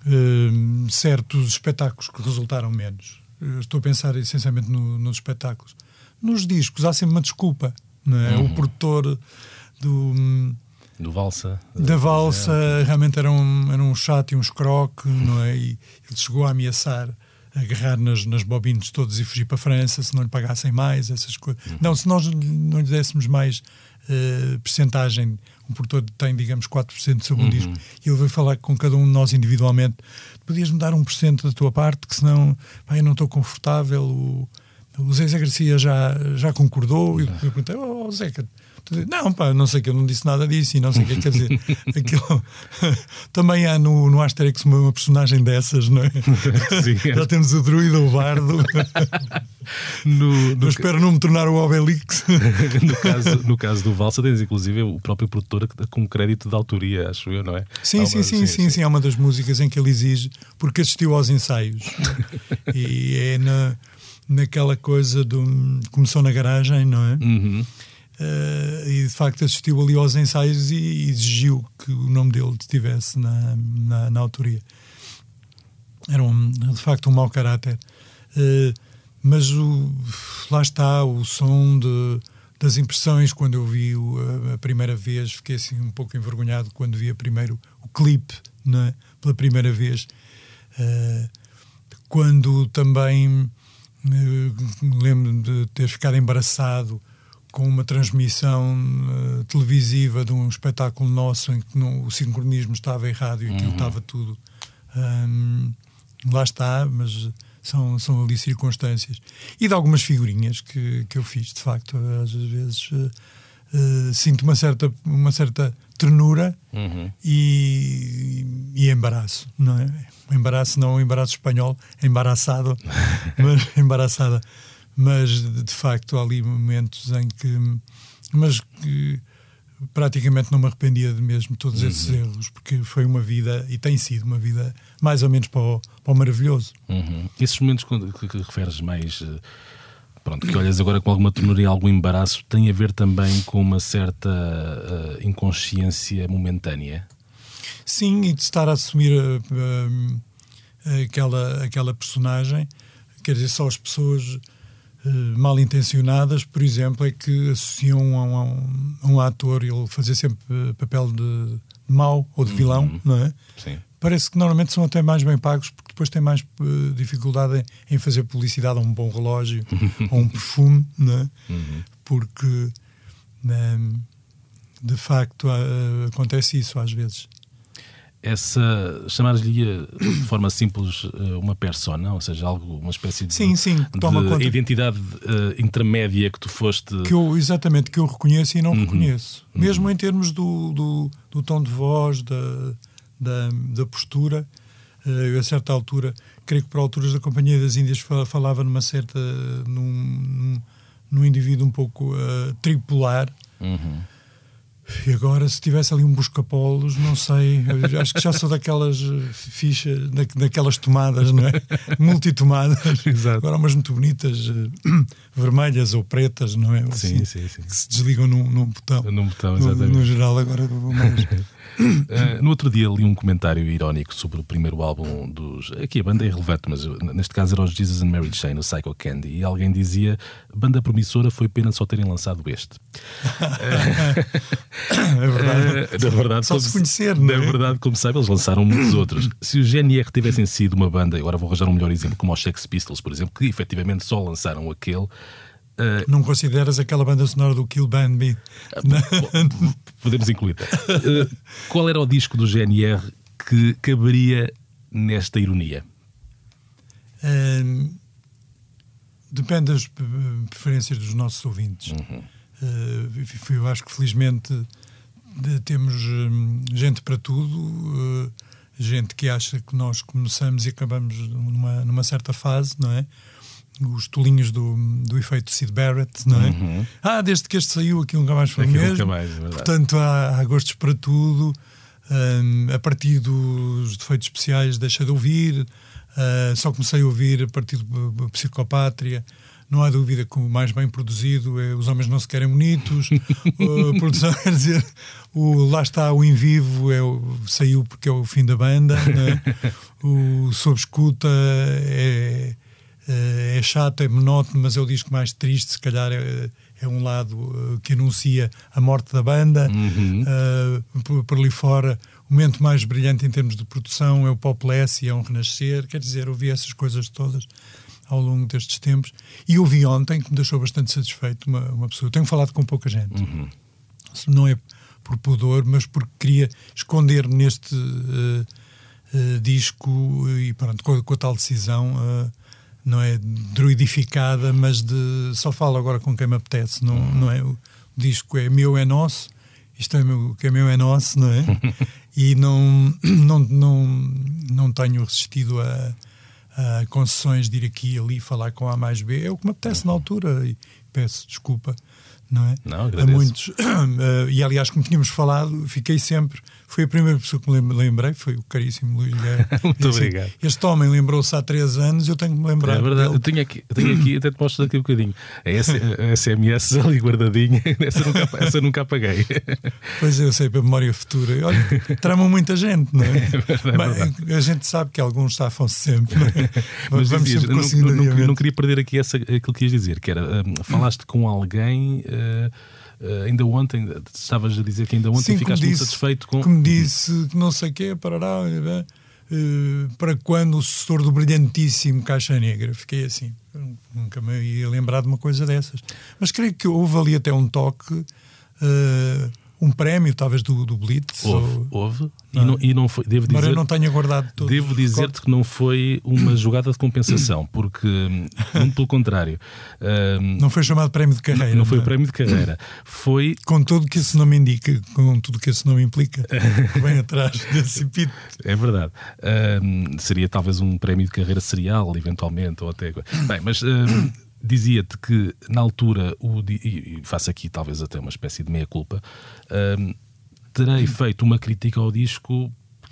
uh, certos espetáculos que resultaram menos. estou a pensar essencialmente no, nos espetáculos. Nos discos há sempre uma desculpa. Não é? Uhum. O produtor do. Do Valsa. Da Valsa, é. realmente era um, era um chato e um escroque, não é? E ele chegou a ameaçar agarrar nas, nas bobinas todas e fugir para a França se não lhe pagassem mais, essas coisas. Uhum. Não, se nós não lhe dessemos mais uh, percentagem, um produtor tem, digamos, 4% sobre um uhum. disco, e ele veio falar com cada um de nós individualmente, podias-me dar 1% da tua parte, que senão pá, eu não estou confortável, o, o Zé Garcia já, já concordou, e eu perguntei, oh, Zeca, não, pá, não sei que eu não disse nada disso e não sei o que quer dizer. *laughs* Aquilo... *laughs* Também há no, no Asterix uma, uma personagem dessas, não é? *laughs* Sim, é. Já temos o druida, o bardo. No, no... Eu espero não me tornar o Obelix. no, caso, no caso do Valsa, tens inclusive o próprio produtor com crédito de autoria, acho eu, não é? Sim, sim, sim, sim, sim, sim. Há uma das músicas em que ele exige, porque assistiu aos ensaios. e é na, naquela coisa do. Começou na garagem, não é? Uhum. Uh, e de facto assistiu ali aos ensaios e exigiu que o nome dele estivesse na, na, na autoria. Era um, de facto um mau caráter. Uh, mas o, lá está o som de, das impressões quando eu vi o, a, a, primeira vez. Fiquei assim um pouco envergonhado quando vi primeiro o clipe né, pela primeira vez. Uh, quando também lembro de ter ficado embaraçado com uma transmissão uh, televisiva de um espetáculo nosso em que não, o sincronismo estava errado e aquilo uhum. estava tudo. Um, lá está, mas são, são ali circunstâncias. E de algumas figurinhas que, que eu fiz, de facto, às vezes uh, uh, sinto uma certa, uma certa ternura uhum. e, e embaraço, não é? Embaraço, não embaraço espanhol, embaraçado, *laughs* mas embaraçada mas de facto há ali momentos em que. Mas que praticamente não me arrependia de mesmo todos uhum. esses erros, porque foi uma vida, e tem sido uma vida mais ou menos para o, para o maravilhoso. Uhum. Esses momentos que, que referes mais. Eh, pronto, que olhas agora com alguma ternura e algum embaraço, tem a ver também com uma certa uh, inconsciência momentânea? Sim, e de estar a assumir uh, uh, aquela, aquela personagem, quer dizer, só as pessoas mal intencionadas, por exemplo, é que associam a um, a um, ator ele fazer sempre eh, papel de, de mau ou de vilão, uhum. não é? Sim. Parece que normalmente são até mais bem pagos porque depois têm mais uh, dificuldade em, em, fazer publicidade a um bom relógio *laughs* ou um perfume, não é? Uhum. Porque um, de facto uh, acontece isso às vezes essa chamar-lhe de forma simples eh, uma persona, ou seja, algo, uma espécie de, sim, sim, de identidade uh, intermédia que tu foste. Que eu, exatamente, que eu reconheço e não uhum. reconheço. Uhum. Mesmo em termos do, do, do, tom de voz, da, da, da postura. Uh, a certa altura, creio que para alturas da Companhia das Índias falava numa certa. num, num, num indivíduo um pouco uh, tripular. Uhum E agora, se tivesse ali um busca-polos, não sei, acho que já sou daquelas eh, fichas, da, daquelas tomadas, não é? *laughs* Multitomadas. Exato. Agora, umas muito bonitas, uh, *clears throat* vermelhas ou pretas, não é? Assim, sim, sim, sim. Que se desligam num, num botão. Num botão, exatamente. No, no geral, agora vou mais. *laughs* Uh, no outro dia li um comentário irónico sobre o primeiro álbum dos. Aqui a banda é irrelevante, mas neste caso era os Jesus and Mary Chain, o Psycho Candy, e alguém dizia: banda promissora foi pena só terem lançado este. *laughs* é verdade. Uh, na verdade, só se conhecer, não Na é? verdade, como sabe, eles lançaram muitos outros. Se os GNR tivessem sido uma banda, agora vou arranjar um melhor exemplo, como os Sex Pistols, por exemplo, que efetivamente só lançaram aquele. Uh, não consideras aquela banda sonora do Kill Band Me? Uh, *laughs* podemos incluir. Uh, qual era o disco do GNR que caberia nesta ironia? depende das preferências dos nossos ouvintes. Uhum. eu acho que felizmente temos hum, gente para tudo, gente que acha que nós começamos e acabamos numa, numa certa fase, não é? Os tolinhos do, do efeito Sid Barrett, não é? Uhum. Ah, desde que este saiu, aquilo nunca mais foi aquilo mesmo. Nunca mais, é Portanto, há, há, gostos para tudo. Um, a partir dos defeitos especiais, deixa de ouvir. Uh, só comecei a ouvir a partir do Psicopátria. Não há dúvida que o mais bem produzido é Os Homens Não Se Querem Bonitos. *laughs* a produção, *laughs* quer dizer, o, lá está o Em Vivo, é, saiu porque é o fim da banda. É? *laughs* O Sob Escuta é é chato, é monótono, mas é o disco mais triste, se calhar é, é um lado que anuncia a morte da banda. Uhum. Uh, por, por, ali fora, o momento mais brilhante em termos de produção é o Popless e é um renascer. Quer dizer, ouvi essas coisas todas ao longo destes tempos. E ouvi ontem, que me deixou bastante satisfeito, uma, uma pessoa. Tenho falado com pouca gente. Uhum. Não é por pudor, mas porque queria esconder-me neste uh, uh, disco e pronto, com, com a tal decisão não é druidificada, mas de só falo agora com quem me apetece, não, Uhum. não é? O disco é meu, é nosso, isto é meu, o que é meu é nosso, não é? *laughs* e não, não, não, não tenho resistido a, a concessões de ir aqui e ali falar com A mais B, é o que me apetece na altura e peço desculpa. Não é? Não, a muitos. *coughs* e aliás, como tínhamos falado, fiquei sempre foi a primeira pessoa que me lembrei, foi o caríssimo Luís Guerra. *laughs* Muito assim, obrigado. Este homem lembrou-se há três anos, eu tenho que me lembrar. É verdade, eu tenho aqui, eu tenho aqui, até te mostro daqui um bocadinho. A, a SMS ali guardadinha, *laughs* essa nunca, essa nunca apaguei. *laughs* Pois eu sei, para a memória futura. Olha, tramam muita gente, não é? é, verdade, Mas, a gente sabe que alguns safam-se sempre. É? Mas Vamos dizias, sempre não, não, não, queria perder aqui essa, aquilo que ias dizer, que era, hum, falaste com alguém. uh, Uh, ainda ontem, estavas a dizer que ainda ontem Sim, ficaste como muito disse, satisfeito com. Que me disse que não sei o quê, parará, uh, para quando o sucessor do brilhantíssimo Caixa Negra. Fiquei assim, nunca me ia lembrar de uma coisa dessas. Mas creio que houve ali até um toque, uh, um prémio, talvez, do, do Blitz. Houve, ou... houve e, não, e não foi. Devo Mas dizer, eu não tenho guardado tudo. Devo dizer-te que não foi uma jogada de compensação, porque, muito pelo contrário. hum, Não foi chamado prémio de carreira. não foi é? o prémio de carreira. Foi. Com tudo que esse nome indica, com tudo que esse nome implica, que vem atrás desse epíteto. É verdade. Hum, seria talvez um prémio de carreira serial, eventualmente, ou até. Bem, mas. hum, Dizia-te que na altura, o, e faço aqui talvez até uma espécie de meia-culpa, hum, terei feito uma crítica ao disco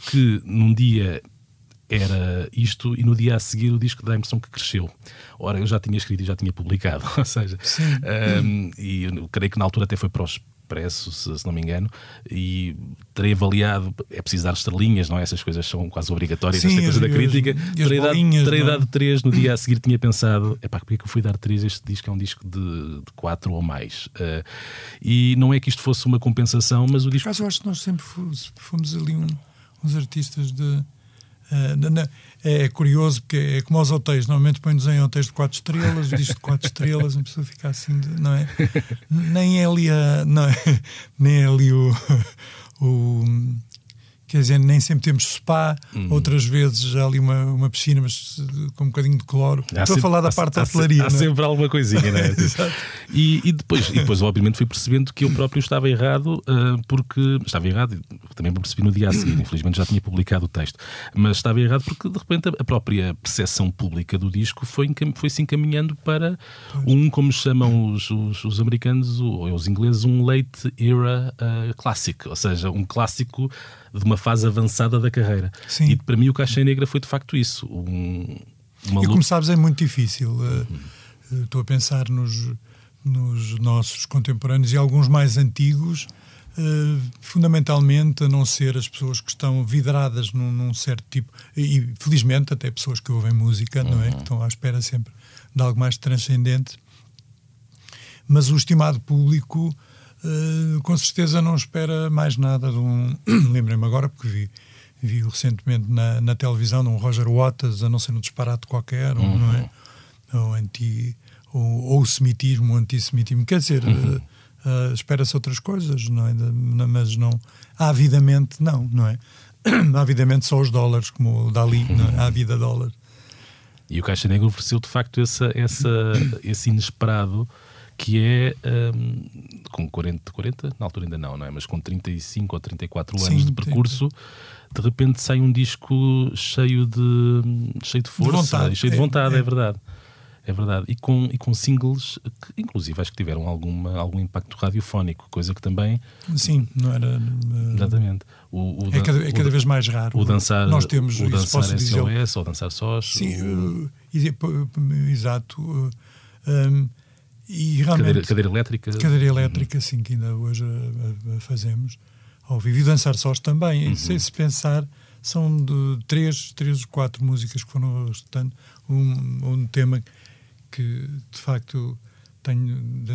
que num dia era isto e no dia a seguir o disco dá a impressão que cresceu. Ora, eu já tinha escrito e já tinha publicado, *laughs* ou seja, hum, e eu creio que na altura até foi para o Expresso, se, se não me engano, e terei avaliado, é preciso dar estrelinhas, não é? Essas coisas são quase obrigatórias Sim, esta coisa as- da as- crítica. as terei dado, bolinhas, terei não é? dado 3, no dia a seguir tinha pensado, epá, porque é que eu fui dar 3 este disco? É um disco de 4 ou mais. Uh, e não é que isto fosse uma compensação, mas o Por disco acaso eu acho que nós sempre fomos, ali um- uns artistas de. eh, na- na- é curioso porque é como aos hotéis, normalmente põem-nos em hotéis de 4 estrelas, diz de 4 estrelas, a pessoa fica assim, de- não é? Nem é ali a. Não é, nem é ali o. o quer dizer, nem sempre temos spa, uhum. outras vezes há ali uma, uma piscina, mas com um bocadinho de cloro. Há Estou sempre, a falar da parte há, da hotelaria. Há, há é? sempre alguma coisinha, não é? *laughs* e, e, depois, e depois, obviamente, fui percebendo que eu próprio estava errado, uh, porque estava errado, também percebi no dia a seguir, infelizmente já tinha publicado o texto, mas estava errado porque de repente a própria percepção pública do disco foi, foi se encaminhando para um, como chamam os, os, os americanos ou os ingleses, um late era uh, classic, ou seja, um clássico de uma fase avançada da carreira. Sim. E para mim o Caixa Negra foi de facto isso. Um, uma e como sabes, é muito difícil. Uhum. Estou a pensar nos, nos nossos contemporâneos e alguns mais antigos. Uh, fundamentalmente a não ser as pessoas que estão vidradas num, num, certo tipo e felizmente até pessoas que ouvem música uhum. não é que uhum. estão à espera sempre de algo mais transcendente mas o estimado público uh, com certeza não espera mais nada de um *clears throat* lembrei-me agora porque vi vi recentemente na, na televisão de um Roger Waters a não ser um disparate qualquer uhum. não é ou anti ou, ou o semitismo, o antissemitismo quer dizer uhum. uh, Uh, Espera-se outras coisas, não é? mas não. Avidamente, não, não é? *clears throat* Avidamente só os dólares, como o Dali, não é? a vida dólar. E o Caixa Negra ofereceu de facto essa, essa, *clears throat* esse inesperado que é um, com 40, 40, na altura ainda não, não é? Mas com 35 ou 34 anos Sim, de percurso, de repente sai um disco cheio de, cheio de força, de vontade. cheio de vontade, é, é. é verdade. É verdade. E com, e com singles que, inclusive, acho que tiveram alguma, algum impacto radiofónico, coisa que também. Sim, não era. Uh... Exatamente. O, o é, cada, é cada vez mais raro. O dançar, Nós temos, o dançar SOS dizer... ou dançar sós. Sim, o... uh, exato. Uh, um, e realmente, cadeira, cadeira elétrica. Cadeira elétrica, uhum. sim, que ainda hoje a, a fazemos ao vivo. E dançar sós também. Uhum. Se, se pensar, são de três, três, quatro músicas que foram estando. Um, um tema que de facto tenho. De,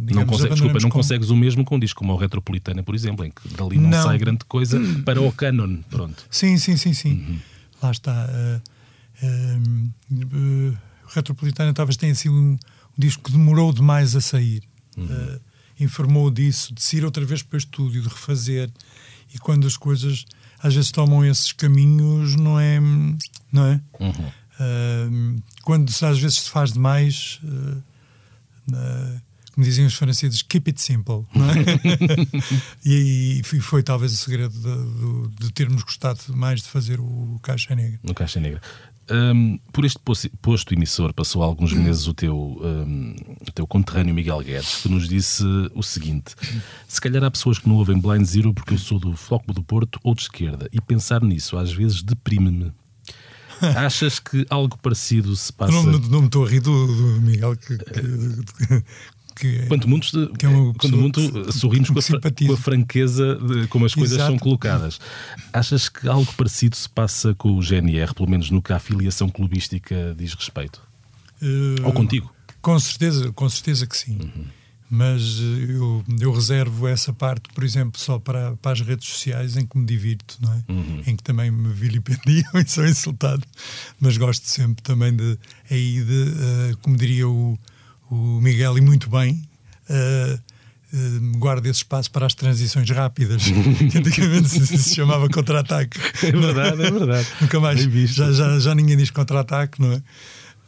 digamos, não consegue, desculpa, não consegues o mesmo com um disco como o Retropolitana, por exemplo, em que dali não, não. sai grande coisa *clears throat* para o canon. Pronto. Sim, sim, sim, sim. Uhum. Lá está. Uh, uh, uh, Retropolitana talvez tenha sido um, disco que demorou demais a sair. Uhum. informou disso, de ir outra vez para o estúdio, de refazer. E quando as coisas às vezes tomam esses caminhos, não é? Não é? Uhum. Uh, quando às vezes se faz demais, uh, uh, como diziam os franceses, keep it simple. É? *laughs* e, e, foi talvez o segredo de, de, de, termos gostado mais de fazer o Caixa Negra. No Caixa Negra. Um, por este posto emissor passou há alguns meses o teu, um, o teu conterrâneo Miguel Guedes, que nos disse o seguinte: se calhar há pessoas que não ouvem Blind Zero porque eu sou do Floco do Porto ou de esquerda, e pensar nisso às vezes deprime-me. *laughs* Achas que algo parecido se passa? Não, não me estou a rir do, do Miguel que, que, que, quanto muito, que é quando muito sorrimos com a, com a, franqueza de como as coisas Exato. são colocadas. Achas que algo parecido se passa com o GNR, pelo menos no que a afiliação clubística diz respeito? Uh, Ou contigo? Com certeza, com certeza que sim. Uhum mas eh, eu, eu, reservo essa parte, por exemplo, só para, para as redes sociais em que me divirto, não é? Uhum. Em que também me vilipendiam *laughs* e sou insultado, mas gosto sempre também de, aí de, uh, como diria o, o Miguel, e muito bem, uh, uh, guarda esse espaço para as transições rápidas, *laughs* que antigamente se, se chamava contra-ataque. É verdade, é verdade. *laughs* Nunca mais, já, já, já ninguém diz contra-ataque, não é?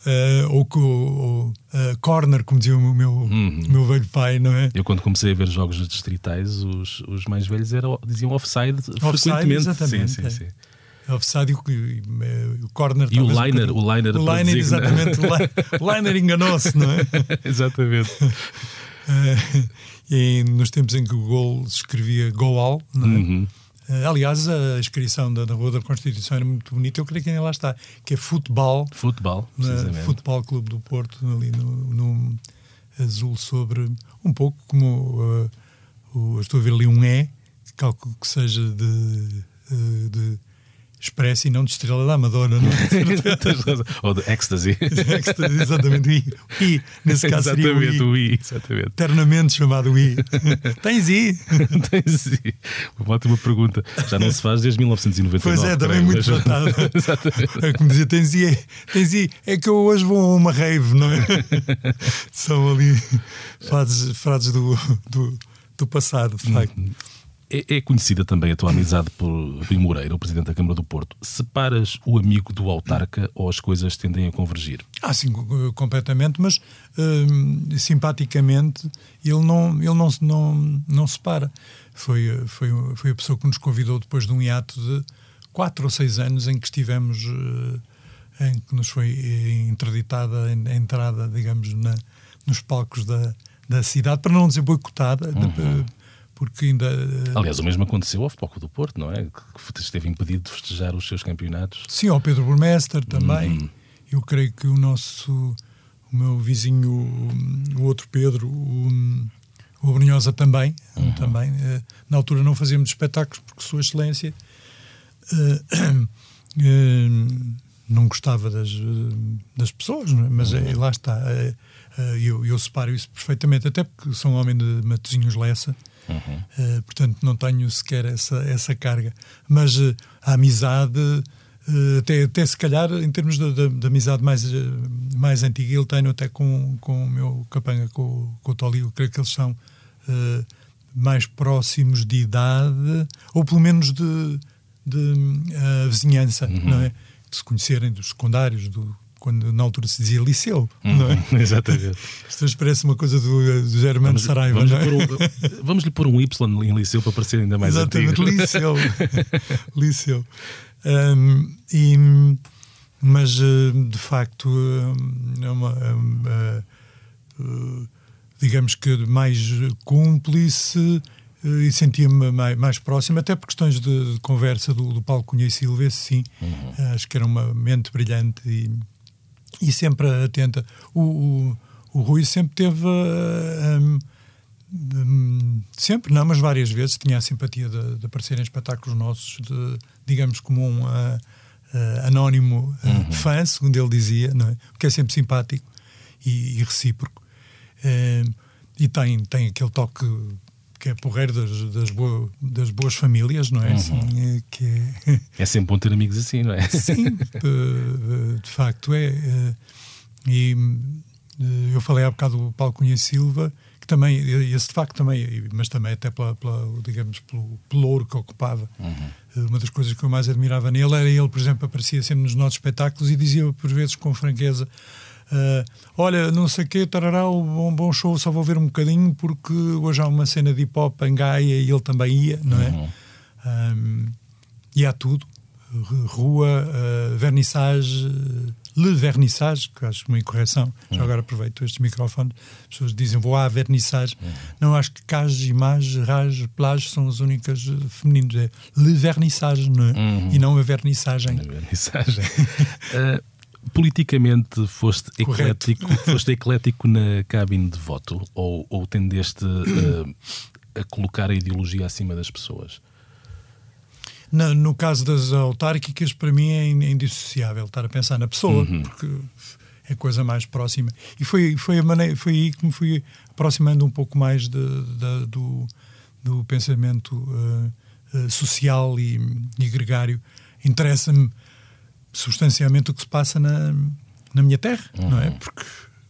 Uh, ou, ou uh, corner, como dizia o meu, uhum. meu velho pai, não é? Eu, quando comecei a ver jogos distritais, os, os mais velhos eram, diziam offside, offside frequentemente. Exatamente, sim, sim, é. sim. Offside e o, o corner e o liner, um o liner, o liner exatamente, o liner enganou-se, não é? *laughs* exatamente. Uh, e nos tempos em que o gol se escrevia goal, não é? Uhum. Uh, aliás, a inscrição da, da Rua da Constituição era muito bonita, eu creio que ainda lá está, que é futebol. Futebol, uh, Futebol Clube do Porto, ali no, no, azul sobre, um pouco como uh, o, estou a ver ali um E, calculo que seja de, de Expresso e não de Estrela da Amadora, não é? *laughs* Ou de Ecstasy. *laughs* ecstasy exatamente, o I. I. Nesse caso exatamente, seria o I. I. Exatamente. Eternamente chamado I. *laughs* Tens I? Tens I. Uma ótima pergunta. Já não se faz desde 1999. Pois é, também muito tratado. exatamente. É como dizia, tens I, tens I. É que eu hoje vou a uma rave, não é? São ali frases, frases do, do, do passado, de facto. É, é, conhecida também a tua amizade por Rui Moreira, o Presidente da Câmara do Porto. Separas o amigo do autarca ou as coisas tendem a convergir? Ah, sim, completamente, mas uh, simpaticamente ele não, ele não, não, não separa. Foi, foi, foi a pessoa que nos convidou depois de um hiato de quatro ou seis anos em que estivemos, uh, em que nos foi interditada a entrada, digamos, na, nos palcos da, da cidade, para não dizer boicotada. Uhum. Porque ainda. Eh, Aliás, o mesmo aconteceu ao Futebol do Porto, não é? Que esteve impedido de festejar os seus campeonatos. Sim, ao Pedro Burmester também. Hum. Eu creio que o nosso. O meu vizinho, o outro Pedro, o, o Brunhosa também, uhum. também. Eh, na altura não fazíamos espetáculos porque Sua Excelência uh, uh, *clears throat* não gostava das, das pessoas, é? mas uhum. lá está. eu, eu separo isso perfeitamente, até porque sou um homem de Matosinhos Lessa Uhum. Uh, portanto, não tenho sequer essa, essa carga. Mas uh, a amizade, uh, até, até se calhar, em termos da amizade mais, mais antiga, eu tenho até com, com o meu capanga, com, com o eu creio que eles são mais próximos de idade, ou pelo menos de, de vizinhança, uhum. não é? De se conhecerem dos secundários, do, quando na altura se dizia liceu, uhum, não é? Exatamente. *laughs* Isto parece uma coisa do, do Germano vamos, Saraiva, vamos, não é? Lhe um, vamos lhe pôr um Y em liceu para parecer ainda mais Exatamente, antigo. liceu. *laughs* liceu. Um, e, mas, eh, de facto, é uma, é digamos que mais cúmplice e sentia-me mais, mais, próximo, até por questões de, de conversa do, do Paulo Cunha e Silva, sim, uhum. acho que era uma mente brilhante e, e sempre atenta. O, o, o Rui sempre teve. Um, um, sempre, não, mas várias vezes tinha a simpatia de, de aparecer em espetáculos nossos, de, digamos, como um uh, uh, anónimo uh, uhum. fã, segundo ele dizia, não é? que é sempre simpático e, e recíproco. E tem, tem aquele toque que é porreiro das, das, boa, das boas famílias, não é? Uhum. Assim, é, que é... *laughs* é sempre bom ter amigos assim, não é? Sim, de, *laughs* de facto é. Eh, e eh, eu falei há bocado do Paulo Cunha Silva, que também, esse de facto também, mas também até pela, pela digamos, pelo pelouro que ocupava. Uhum. Eh, uma das coisas que eu mais admirava nele era ele, por exemplo, aparecia sempre nos nossos espetáculos e dizia por vezes com franqueza Uh, olha, não sei o quê, tarará, um bom show, só vou ver um bocadinho porque hoje há uma cena de hip hop em Gaia e ele também ia, não é? Uhum. Um, e há tudo: rua, uh, vernissage, le vernissage, que acho uma incorreção. Uhum. Já agora aproveito este microfone. As pessoas dizem vou à vernissage. Uhum. Não, acho que cage, image, rage, plage são as únicas uh, femininas. É le vernissage, não é? Uhum. E não a vernissagem. A vernissagem. *laughs* politicamente foste eclético, foste eclético na cabine de voto ou, ou tendeste uh, a colocar a ideologia acima das pessoas? No, no, caso das autárquicas, para mim é indissociável estar a pensar na pessoa, uhum. porque é a coisa mais próxima. E foi, foi, a maneira, foi aí que me fui aproximando um pouco mais de, de, do, do pensamento uh, uh, social e, e gregário. Interessa-me substancialmente o que se passa na, na minha terra, uhum. não é? Uhum. Porque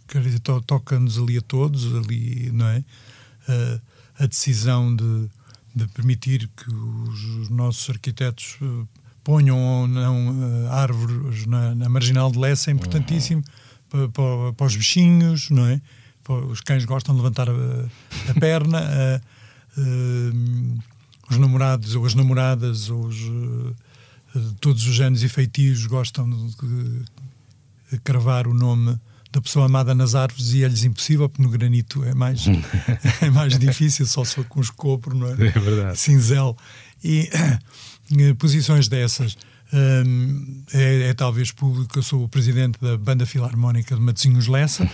quer dizer, to, toca-nos ali a todos, ali, não é? Uh, a decisão de, de permitir que os, os nossos arquitetos uh, ponham ou não uh, árvores na, na, marginal de Lessa é importantíssimo uhum. para, para, para, os bichinhos, não é? Para, os cães gostam de levantar a, a perna, *laughs* os namorados ou as namoradas ou os todos os anos e feitios gostam de, cravar o nome da pessoa amada nas árvores e é-lhes impossível, porque no granito é mais, *laughs* é mais difícil, só se for com escopro, não é? É verdade. Cinzel. E *coughs* posições dessas. Um, é, é, talvez público, eu sou o presidente da Banda Filarmónica de Matosinhos Lessa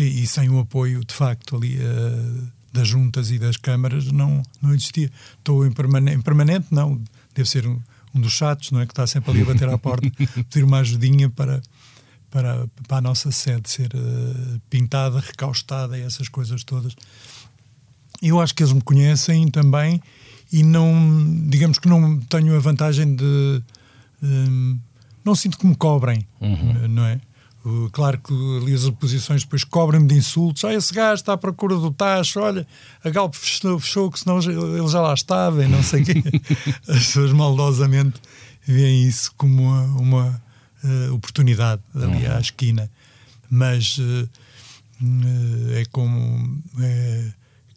e sem o apoio, de facto, ali uh, das juntas e das câmaras não, não existia. Estou em, permanente, em permanente não, deve ser um, um dos chatos, não é? Que está sempre ali a bater à porta, *laughs* pedir uma ajudinha para, para, para a nossa sede ser uh, pintada, recaustada e essas coisas todas. Eu acho que eles me conhecem também e não, digamos que não tenho a vantagem de. Um, não sinto que me cobrem, uhum. não é? Claro que ali as oposições depois cobrem-me de insultos. Ah, esse gajo está à procura do tacho. Olha, a Galp fechou, fechou que senão ele já lá estava e não sei o quê. *laughs* As pessoas maldosamente veem isso como uma, uma uh, oportunidade ali à esquina. Mas uh, é como. É,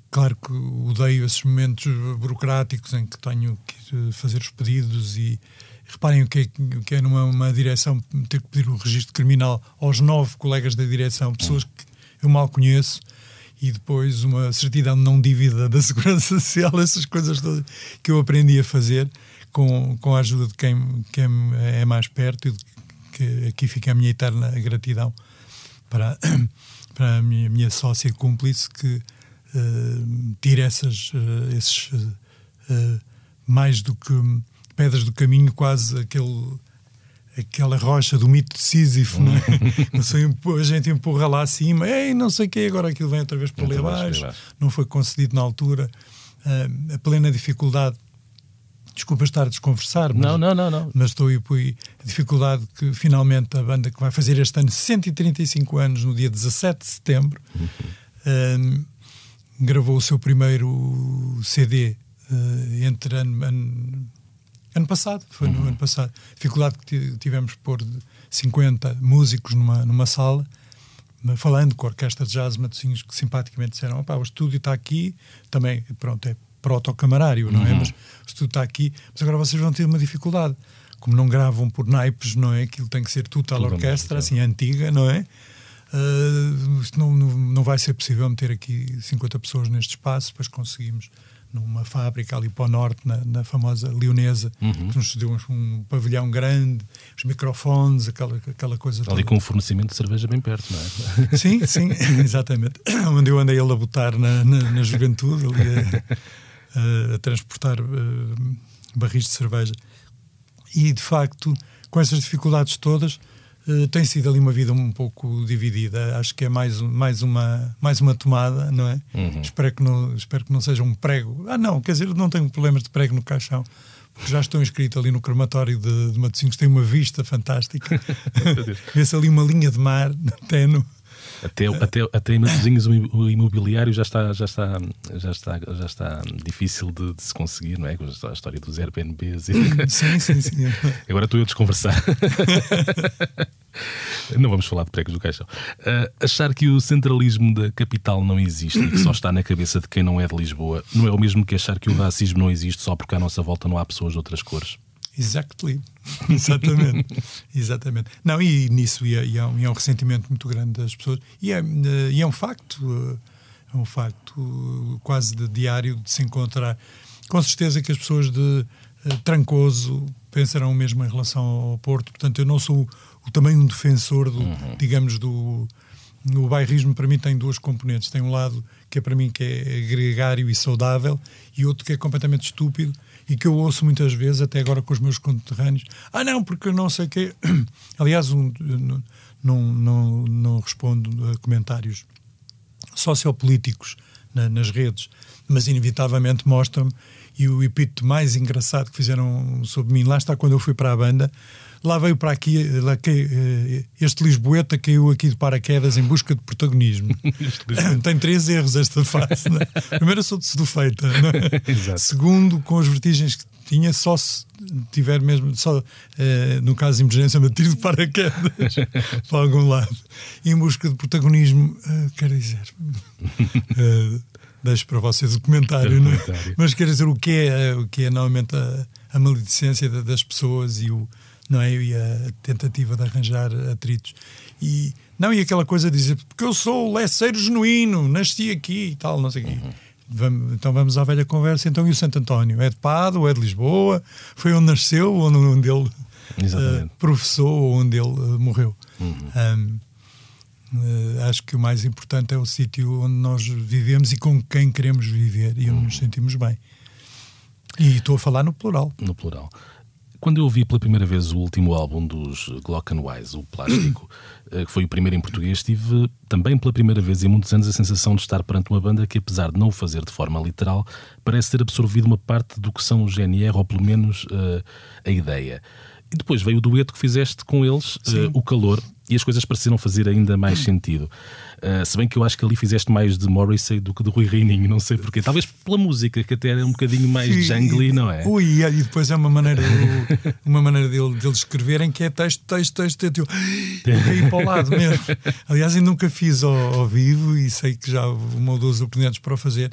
claro que odeio esses momentos burocráticos em que tenho que fazer os pedidos e Reparem o que é, o que é numa uma direção ter que pedir o um registro criminal aos nove colegas da direção, pessoas que eu mal conheço, e depois uma certidão não dívida da Segurança Social, *laughs* essas coisas todas que eu aprendi a fazer com, com a ajuda de quem, quem é mais perto e que aqui fica a minha eterna gratidão para, *clears throat* para a minha, minha sócia cúmplice que uh, tira essas, uh, esses uh, mais do que pedras do caminho, quase aquele aquela rocha do mito de Sísifo, não é? *laughs* a gente empurra lá acima, ei, não sei o quê, agora aquilo vem outra vez para ali abaixo, não foi concedido na altura. Uh, a plena dificuldade, desculpa estar a desconversar, mas, não, não, não, não. mas estou aí por a dificuldade que finalmente a banda que vai fazer este ano 135 anos, no dia 17 de setembro, uhum. uh, gravou o seu primeiro CD uh, entre ano, ano Ano passado, foi no uhum. ano passado. Dificuldade que tivemos pôr 50 músicos numa, numa sala, falando com a orquestra de jazz Matosinhos, que simpaticamente disseram: o estúdio está aqui, também, pronto, é proto-camarário, não é? Uhum. Mas o estúdio está aqui, mas agora vocês vão ter uma dificuldade. Como não gravam por naipes, não é? Aquilo tem que ser tudo à orquestra, assim, antiga, não é? Uh, não, não vai ser possível meter aqui 50 pessoas neste espaço, depois conseguimos numa fábrica ali para o norte, na, na famosa Leonesa, uhum. que nos cedeu um, um, pavilhão grande, os microfones, aquela, aquela coisa Ali toda. com um fornecimento de cerveja bem perto, não é? *laughs* Sim, sim, *laughs* exatamente. *coughs* Onde eu andei a labutar na, na, na juventude, ali a, a, a transportar uh, barris de cerveja. E, de facto, com essas dificuldades todas, Uh, tem sido ali uma vida um pouco dividida. Acho que é mais, mais, uma, mais uma tomada, não é? Uhum. Espero, que não, espero que não seja um prego. Ah, não, quer dizer, não tenho problemas de prego no caixão. Porque já estou inscrito ali no crematório de, de Matosinhos, tem uma vista fantástica. *laughs* Vê-se ali uma linha de mar, *laughs* até no, até, até, até em Matosinhos o imobiliário já está, já está, já está, já está difícil de, de se conseguir, não é? Com a história dos Airbnbs. E... Sim, sim, sim. *laughs* Agora estou eu a desconversar. *laughs* Não vamos falar de pregos do caixão. Uh, achar que o centralismo da capital não existe e que só está na cabeça de quem não é de Lisboa não é o mesmo que achar que o racismo não existe só porque à nossa volta não há pessoas de outras cores. Exactly. *laughs* Exatamente. Exatamente. Não, e nisso e é, e, é um, e é, um, ressentimento muito grande das pessoas. E é, e é um facto, é um facto quase de diário de se encontrar. Com certeza que as pessoas de uh, Trancoso pensarão mesmo em relação ao Porto. Portanto, eu não sou o, também um defensor, do, uhum. digamos, do. No bairrismo, para mim, tem duas componentes. Tem um lado que é para mim que é gregário e saudável e outro que é completamente estúpido e que eu ouço muitas vezes, até agora com os meus conterrâneos, ah não, porque não sei o quê. *clears throat* Aliás, um, não, não, não respondo a comentários sociopolíticos na, nas redes, mas inevitavelmente mostram-me e o epíteto mais engraçado que fizeram sobre mim, lá está quando eu fui para a banda, lá veio para aqui, lá, eh, este Lisboeta caiu aqui de paraquedas em busca de protagonismo. *laughs* Tem três erros esta fase. É? Primeiro, sou de sedufeita. É? *laughs* Segundo, com as vertigens que tinha, só se tiver mesmo, só eh, no caso de emergência, me tiro de paraquedas *laughs* para algum lado. em busca de protagonismo, uh, quer dizer. Uh, deixo para vocês o comentário, é? mas quer dizer o que é, o que é normalmente a, a maledicência das pessoas e o, não é? E a tentativa de arranjar atritos. E, não, e aquela coisa de dizer, porque eu sou leceiro genuíno, nasci aqui e tal, não sei o uhum. quê. Vamos, então vamos à velha conversa. Então, e o Santo António? É de Pado, é de Lisboa? Foi onde nasceu, onde, onde ele uh, professou, onde ele uh, morreu? Uhum. Um, acho que o mais importante é o sítio onde nós vivemos e com quem queremos viver e onde uhum. nos sentimos bem. E estou a falar no plural. No plural. Quando eu ouvi pela primeira vez o último álbum dos Glockenwise, o Plástico, *clears throat* eh, que foi o primeiro em português, tive também pela primeira vez em muitos anos a sensação de estar perante uma banda que, apesar de não o fazer de forma literal, parece ter absorvido uma parte do que são os GNR, ou pelo menos uh, a ideia. E depois veio o dueto que fizeste com eles, uh, O Calor, e as coisas pareceram fazer ainda mais sentido. Uh, se bem que eu acho que ali fizeste mais de Morrissey do que de Rui Reininho, não sei porquê. Talvez pela música, que até era um bocadinho mais Sim, jungly, não é? Ui, e depois é uma maneira, *laughs* uma maneira dele, dele escreverem que é texto, texto, texto, texto. Eu caí para o lado mesmo. *laughs* Aliás, eu nunca fiz ao, ao vivo e sei que já houve uma ou duas oportunidades para o fazer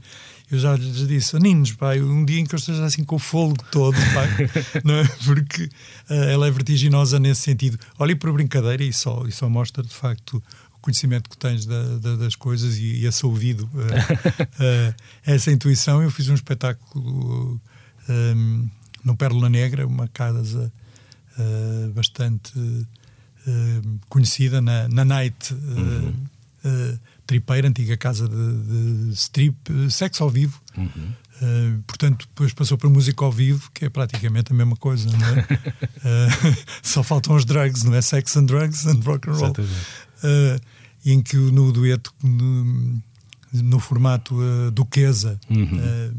eu já lhes disse, meninos, pai, um dia em que eu esteja assim com o fogo todo, pai, *laughs* não é? porque uh, ela é vertiginosa nesse sentido. Olha, por brincadeira, e só, e só mostra de facto conhecimento que tens da, da, das coisas e, e esse ouvido, uh, uh, essa intuição. Eu fiz um espetáculo um, no Pérola Negra, uma casa bastante conhecida na, na Night. Uhum tripeira, antiga casa de, de strip, eh, sexo ao vivo. Uhum. Uh, portanto, depois passou para música ao vivo, que é praticamente a mesma coisa, não é? uh, *laughs* *laughs* só faltam os drugs, não é? Sex and drugs and rock and roll. Uh, em que no dueto, no, no formato duquesa, uhum.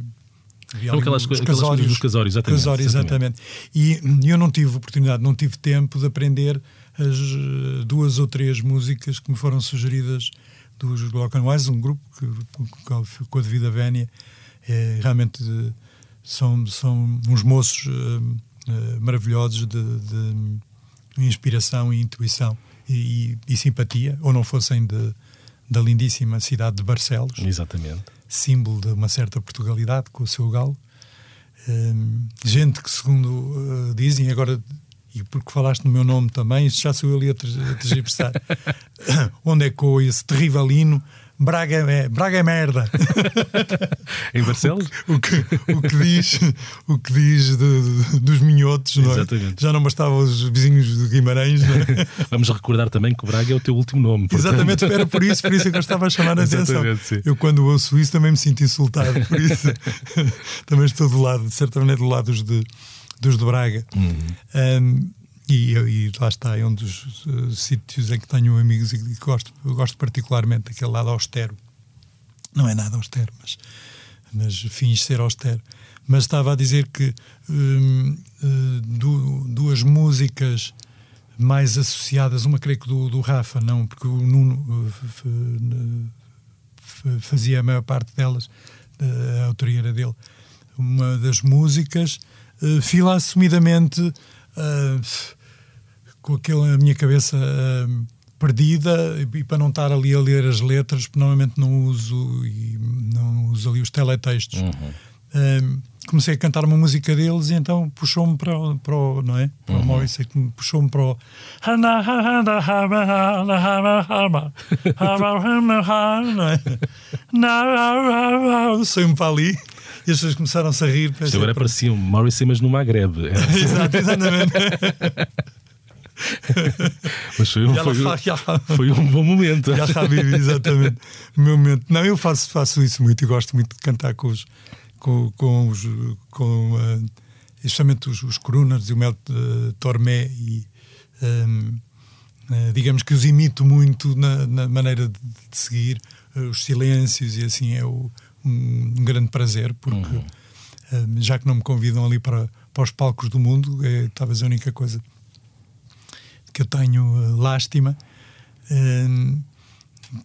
São aquelas, coisas, dos casórios, exatamente. Casórios, exatamente. exatamente. E eu não tive oportunidade, não tive tempo de aprender as duas ou três músicas que me foram sugeridas dos Block and Wise, um grupo que, que ficou de vida vénia. É, realmente são, são uns moços uh, uh, maravilhosos de, de, inspiração e intuição e, e, simpatia, ou não fossem de, da lindíssima cidade de Barcelos. Exatamente. Símbolo de uma certa Portugalidade com o seu galo. Um, gente que, segundo uh, dizem, agora e porque falaste no meu nome também, já sou eu ali a tergiversar. *laughs* *coughs* Onde é que esse terrível hino? Braga é, Braga é merda. *laughs* em Barcelos? O, que, o que diz, o que diz de, de, dos minhotos, não é? Já não bastava os vizinhos de Guimarães. É? *laughs* Vamos recordar também que Braga é o teu último nome. Portanto... Exatamente, era por isso, por isso que eu estava a chamar a *laughs* atenção. Sim. Eu, quando ouço isso, também me sinto insultado. Por isso, também estou do lado, de certa maneira, do lado dos de dos de Braga. Uhum. Um, e, e, lá está, é um dos uh, sítios em que tenho amigos e que gosto, gosto particularmente daquele lado austero. Não é nada austero, mas, mas finge ser austero. Mas estava a dizer que um, uh, du, duas músicas mais associadas, uma creio que do, do Rafa, não, porque o Nuno uh, fazia a maior parte delas, a autoria era dele. Uma das músicas fila assumidamente uh, com aquela minha cabeça uh, perdida e, para não estar ali a ler as letras, normalmente não uso e não uso ali os teletextos. Uhum. comecei a cantar uma música deles e então puxou-me para, para o, não é? Para uhum. o Morrissey, puxou-me para o não é? Saiu-me para ali e as pessoas começaram-se a rir. Isto agora parecia um Morrissey, mas no Maghreb. *laughs* Exato, exatamente. *laughs* Mas foi um, foi, foi um bom momento. Já sabe, exatamente. O *laughs* meu momento. Não, eu faço, faço isso muito e gosto muito de cantar com os. com, com os. com, uh, especialmente os, os crooners e o Mel uh, Tormé e. Um, uh, digamos que os imito muito na, na maneira de, de seguir os silêncios e assim é o, um, um grande prazer, porque uhum. uh, já que não me convidam ali para, para os palcos do mundo, é talvez a única coisa que eu tenho uh, lástima. Uh,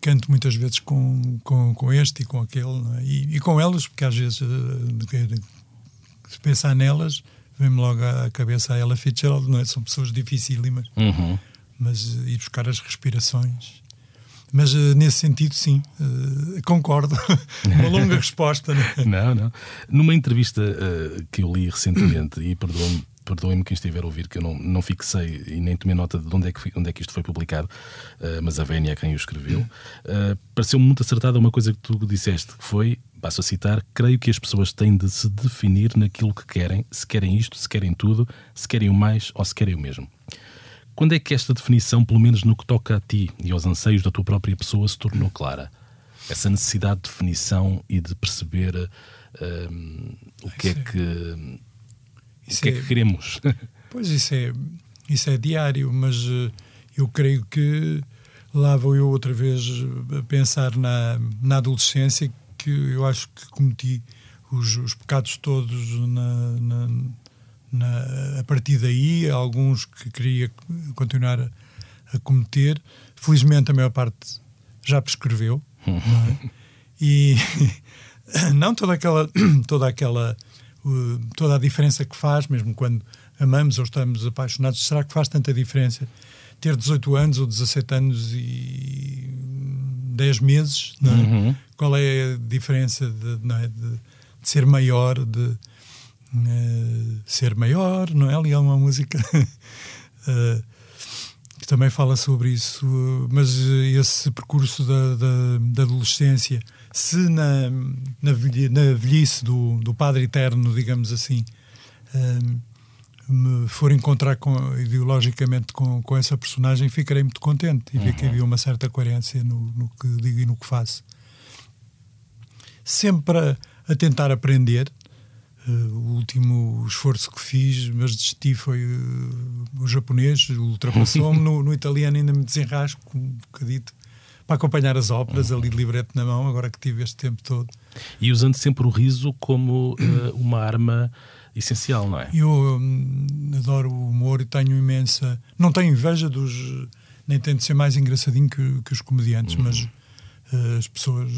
canto muitas vezes com, com, com este e com aquele, é? e, e, com elas, porque às vezes, se pensar nelas, vem-me logo à cabeça a Ella Fitzgerald, não é? São pessoas dificílimas, uhum. mas ir buscar as respirações mas uh, nesse sentido, sim, uh, concordo. *laughs* Uma longa *laughs* resposta. Né? Não, não. Numa entrevista uh, que eu li recentemente, e perdoe-me perdoem-me quem estiver a ouvir, que eu não, não fixei e nem tomei nota de onde é que, onde é que isto foi publicado, uh, mas a Vénia é quem o escreveu. Uh, Pareceu-me muito acertada uma coisa que tu disseste, que foi, passo a citar, creio que as pessoas têm de se definir naquilo que querem, se querem isto, se querem tudo, se querem o mais ou se querem o mesmo. Quando é que esta definição, pelo menos no que toca a ti e aos anseios da tua própria pessoa, se tornou clara? Essa necessidade de definição e de perceber um, o que é que, o que é, é que queremos. *laughs* Pois isso é, isso é diário, mas uh, eu creio que lá vou eu outra vez a pensar na, na adolescência que eu acho que cometi os, os pecados todos na, na, na, a partir daí, alguns que queria continuar a, a cometer. Felizmente a maior parte já prescreveu. Não é? E *laughs* não toda aquela, *clears throat* toda aquela, toda a diferença que faz, mesmo quando amamos ou estamos apaixonados, será que faz tanta diferença? Ter 18 anos ou 17 anos e 10 meses, é? Uhum. Qual é a diferença de, é? de, de ser maior, de uh, ser maior, não é? Ali há uma música uh, *laughs* que também fala sobre isso, mas esse percurso da, da, da adolescência, se na, na, velhice do, do Padre Eterno, digamos assim, uh, me for encontrar com, ideologicamente com, com essa personagem, ficarei muito contente e ver que uhum. havia uma certa coerência no, no, que digo e no que faço. Sempre a, a tentar aprender. Uh, o último esforço que fiz, mas desisti, foi uh, o japonês, ultrapassou-me. *laughs* no, no, italiano ainda me desenrasco um bocadito para acompanhar as óperas, ali de livreto na mão, agora que tive este tempo todo. E usando sempre o riso como uh, uma arma essencial, não é? Eu hum, adoro o humor e tenho imensa. Não tenho inveja dos. Nem tento ser mais engraçadinho que, que os comediantes, uhum. mas uh, as pessoas.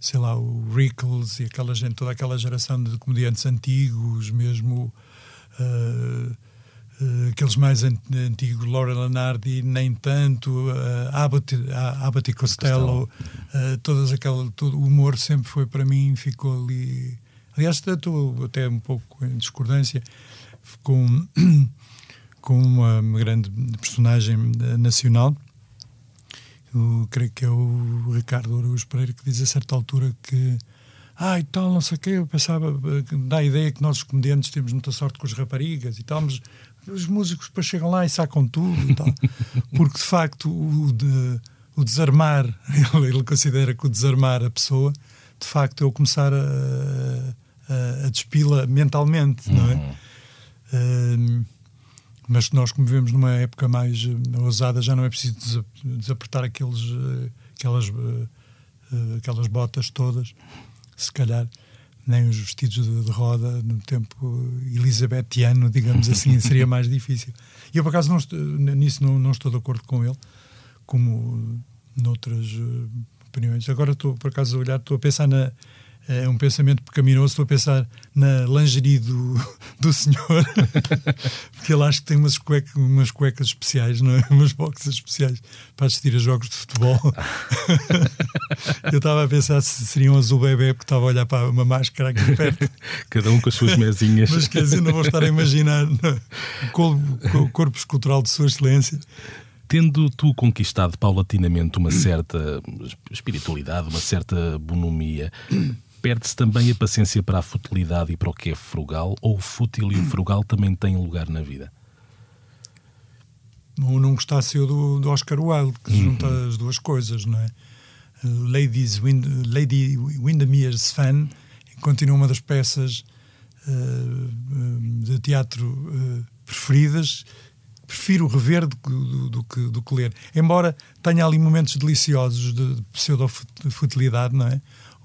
Sei lá, o Rickles e aquela gente, toda aquela geração de comediantes antigos, mesmo. Uh, Uh, aqueles mais antigos, Laura Lanardi, nem tanto, uh, Abbott, Abbott e Costello, todas aquela, todo, o humor sempre foi para mim, ficou ali Aliás, estou até um pouco em discordância com, *clears throat* com uma grande personagem nacional, eu creio que é o Ricardo Araújo Pereira, que diz a certa altura que ah, e tal, não sei o quê, eu pensava, dá a ideia que nós os comediantes temos muita sorte com as raparigas e tal, mas os músicos depois chegam lá e sacam tudo e tal. *laughs* Porque, de facto, o, de, o desarmar, *laughs* ele, ele, considera que o desarmar a pessoa, de facto, é o começar a, a, a despila mentalmente, uhum. não é? Uh, mas nós, como vivemos numa época mais uh, ousada, já não é preciso desapertar aqueles, uh, aquelas, uh, aquelas botas todas, se calhar nem os vestidos de, de, roda no tempo elisabetiano, digamos assim, *laughs* seria mais difícil. E eu, por acaso, não estou, nisso não, não, estou de acordo com ele, como noutras opiniões. Agora estou, por acaso, a olhar, estou a pensar na, é um pensamento pecaminoso. Estou a pensar na lingerie do, *laughs* do senhor, *laughs* porque ele acho que tem umas, cueca, umas cuecas especiais, não é? umas boxes especiais para assistir a jogos de futebol. *laughs* Eu estava a pensar se seriam azul bebê, porque estava a olhar para uma máscara aqui perto. Cada um com as suas mesinhas. Mas quer dizer, não vou estar a imaginar o corpo escultural de Sua Excelência. Tendo tu conquistado paulatinamente uma certa espiritualidade, uma certa bonomia, perde-se também a paciência para a futilidade e para o que é frugal, ou o fútil e o frugal também têm lugar na vida? Não gostasse eu do, do Oscar Wilde, que uhum. junta as duas coisas, não é? Ladies Wind, Lady Windermere's Fan continua uma das peças uh, de teatro uh, preferidas. Prefiro rever do, do, do, que, do que ler. Embora tenha ali momentos deliciosos de, de pseudo-futilidade, não é?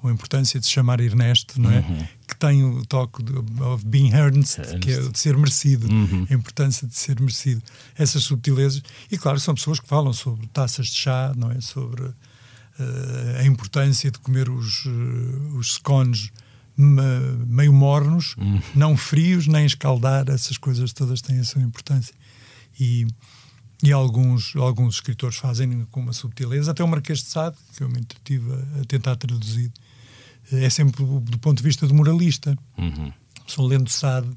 A importância de se chamar Ernesto, não é? Uhum. Que tem o toque de of being earned, que é de ser merecido, uhum. a importância de ser merecido. Essas subtilezas. E claro, são pessoas que falam sobre taças de chá, não é? Sobre uh, a importância de comer os, uh, os scones meio mornos, uhum. não frios, nem escaldar, essas coisas todas têm a sua importância. E, e alguns, alguns escritores fazem com uma subtileza, até o Marquês de Sade, que eu me entretive a, a tentar traduzir, é sempre do ponto de vista do moralista. Uhum. São lendo Sade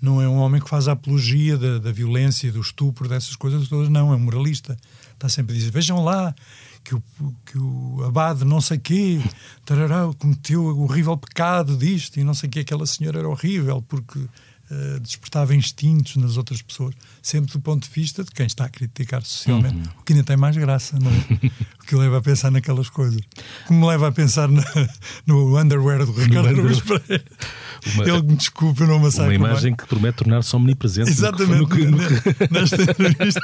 não é um homem que faz a apologia da, da violência, do estupro, dessas coisas todas, não, é um moralista. Está sempre a dizer: vejam lá que o, que o abade não sei quê tarará, cometeu o horrível pecado disto e não sei quê, aquela senhora era horrível porque uh, despertava instintos nas outras pessoas, sempre do ponto de vista de quem está a criticar socialmente, uhum. o que ainda tem mais graça, não é? *laughs* o que leva a pensar naquelas coisas. Como me leva a pensar na, no underwear do Ricardo Luís Pereira. Uma, Ele me desculpa, não Uma imagem que promete tornar-se omnipresente. Exatamente. No que, no que... Nesta entrevista.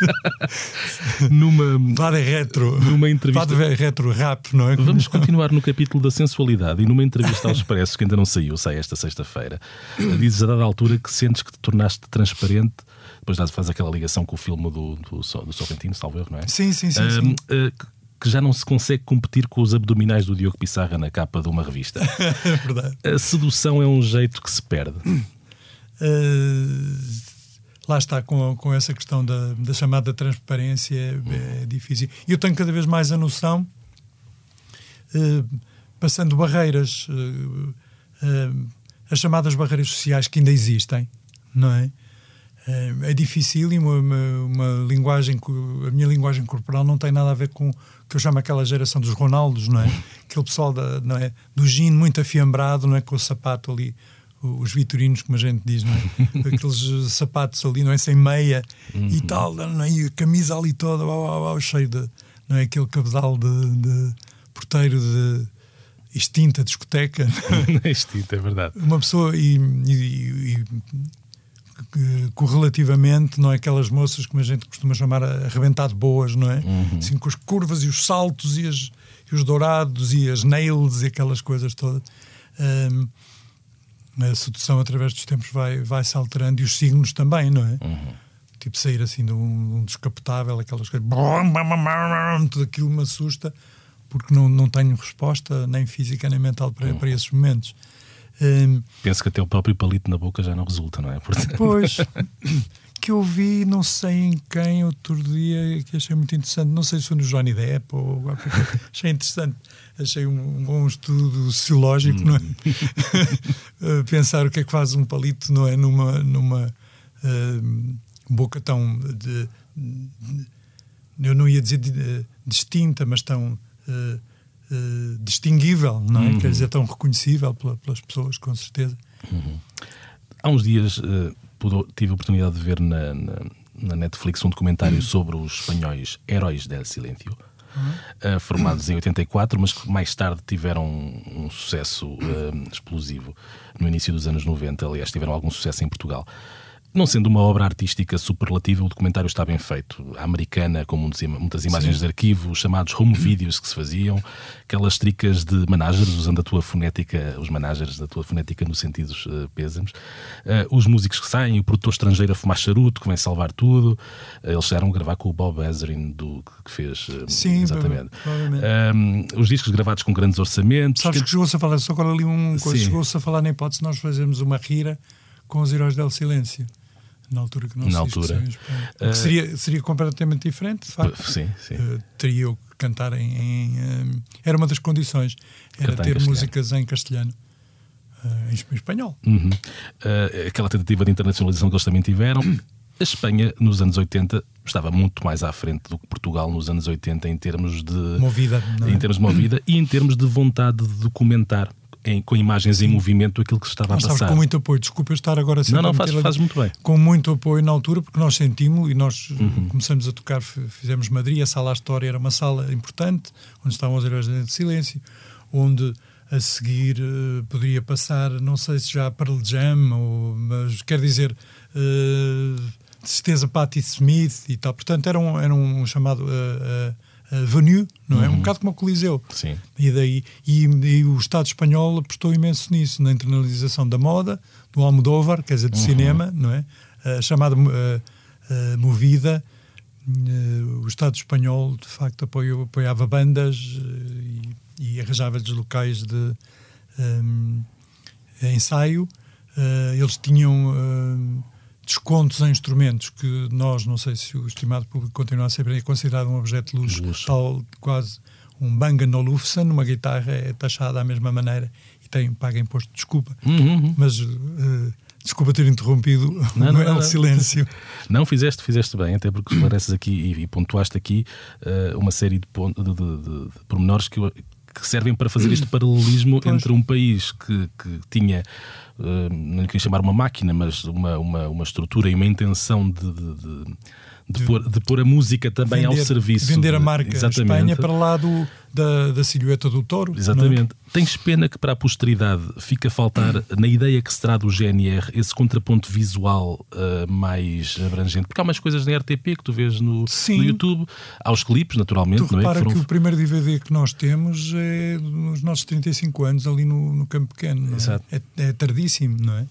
*laughs* numa. Vada retro. Numa entrevista. Vada retro rap, não é? Vamos continuar no capítulo da sensualidade e numa entrevista ao Expresso, que ainda não saiu, sai esta sexta-feira. Dizes a dada altura que sentes que te tornaste transparente depois faz aquela ligação com o filme do, do, do Sorrentino, salvo erro, não é? Sim, sim, sim. Uh, sim. Uh, que já não se consegue competir com os abdominais do Diogo Pissarra na capa de uma revista. *laughs* é verdade. A sedução é um jeito que se perde. Uh, lá está, com, com essa questão da, da chamada transparência, é, é difícil. E eu tenho cada vez mais a noção, uh, passando barreiras, uh, as chamadas barreiras sociais que ainda existem, não é? É difícil e uma, uma, uma, linguagem, a minha linguagem corporal não tem nada a ver com o que eu chamo aquela geração dos Ronaldos, não é? Aquele pessoal da, não é? do gin muito afiambrado, não é? Com o sapato ali, os vitorinos, como a gente diz, não é? *laughs* Aqueles sapatos ali, não é? Sem meia uhum. e tal, não é? E a camisa ali toda, uau, uau, uau, cheio de, não é? Aquele cabedal de, de porteiro de extinta discoteca. *laughs* extinta, é verdade. Uma pessoa e, e, e correlativamente, não é? Aquelas moças como a gente costuma chamar arrebentado boas, não é? Uhum. Assim, com as curvas e os saltos e, as, e, os dourados e as nails e aquelas coisas todas. Um, a sedução através dos tempos vai, vai se alterando e os signos também, não é? Uhum. Tipo sair assim de um, um descapotável, aquelas coisas, tudo aquilo me assusta porque não, não tenho resposta nem física nem mental para, uhum. para esses momentos. Um, Penso que até o próprio palito na boca já não resulta, não é? Portanto... Pois, *laughs* que eu vi, não sei em quem, outro dia, que achei muito interessante. Não sei se foi no Johnny Depp ou qualquer coisa. *laughs* achei interessante. Achei um, um bom estudo sociológico, não é? Hum. *laughs* Pensar o que é que faz um palito, não é? Numa, numa uh, boca tão. De, de, eu não ia dizer de, distinta, mas tão. Uh, uh, distinguível, não é? Uhum. Quer dizer, tão reconhecível pela, pelas pessoas, com certeza. Uhum. Há uns dias uh, tive a oportunidade de ver na, na, na Netflix um documentário uhum. sobre os espanhóis Heróis del Silêncio. Uh, formados em 84, mas que mais tarde tiveram um, um sucesso explosivo no início dos anos 90. Aliás, tiveram algum sucesso em Portugal. Não sendo uma obra artística superlativa, o documentário está bem feito. A americana, com muitas imagens Sim. de arquivo, os chamados home videos que se faziam, aquelas tricas de managers, usando a tua fonética, os managers da tua fonética no sentidos uh, pêsames, uh, os músicos que saem, o produtor estrangeiro a fumar charuto, que vem salvar tudo. Uh, eles chegaram a gravar com o Bob Ezrin, do, que fez. Sim, exatamente. Um, os discos gravados com grandes orçamentos. Sabes que, que chegou-se a falar, só agora ali um coisa, chegou-se a falar na hipótese nós fazemos uma rira com os Heróis del Silêncio na altura que não na altura. uh, seria seria completamente diferente de facto. Sim, sim. Uh, teria eu que cantar em, em um, era uma das condições era cantar ter em músicas em castelhano uh, em espanhol. Uhum. aquela tentativa de internacionalização que eles também tiveram a Espanha nos anos 80 estava muito mais à frente do que Portugal nos anos 80 em termos de movida é? em termos de movida e em termos de vontade de documentar em, com imagens em movimento aquilo que se estava Mas a passar. com muito apoio, desculpa eu estar agora Não, não, fazes, faz muito bem. Com muito apoio na altura, porque nós sentimos e nós uhum. começamos a tocar, fizemos Madrid, a sala História era uma sala importante, onde estavam os heróis de silêncio, onde a seguir uh, poderia passar, não sei se já Pearl Jam, ou, mas quer dizer, uh, de certeza Patti Smith e tal. Portanto, era um, era um chamado. Uh, venue, não é? Uhum. Um bocado como o Coliseu. Sim. E, daí, e, e, o Estado espanhol apostou imenso nisso, na internalização da moda, do Almodóvar, quer dizer, do uhum. cinema, não é? A chamada uh, movida. Uh, o Estado espanhol, de facto, apoiou, apoiava bandas uh, e, e arranjava-lhes locais de um, ensaio. eles tinham descontos em instrumentos que nós, não sei se o estimado público continua a ser considerado um objeto de luxo, luxo. tal quase um Bang Olufsen, uma guitarra é taxada da mesma maneira e tem, paga imposto, desculpa, uhum, uhum. mas uh, desculpa ter interrompido *laughs* não, não, não, silêncio. Não, fizeste, fizeste bem, até porque esclareces aqui e, e pontuaste aqui uh, uma série de, de, de, de, pormenores que, que servem para fazer este paralelismo pois. entre um país que, que tinha uh, não lhe queria chamar uma máquina, mas uma, uma, uma estrutura e uma intenção de, de, de, de, de, pôr, de pôr a música também vender, ao serviço. Vender a marca Exatamente. Espanha para lá do, da, da silhueta do touro. É? Exatamente. É? Tens pena que para a posteridade fica a faltar, na ideia que se terá do GNR, esse contraponto visual uh, mais abrangente? Porque há umas coisas na RTP que tu vês no, no YouTube, há os clipes, naturalmente. Tu não é? que, foram... que o primeiro DVD que nós temos é nos nossos 35 anos ali no, no Campo Pequeno. É? É, é tardíssimo, não é?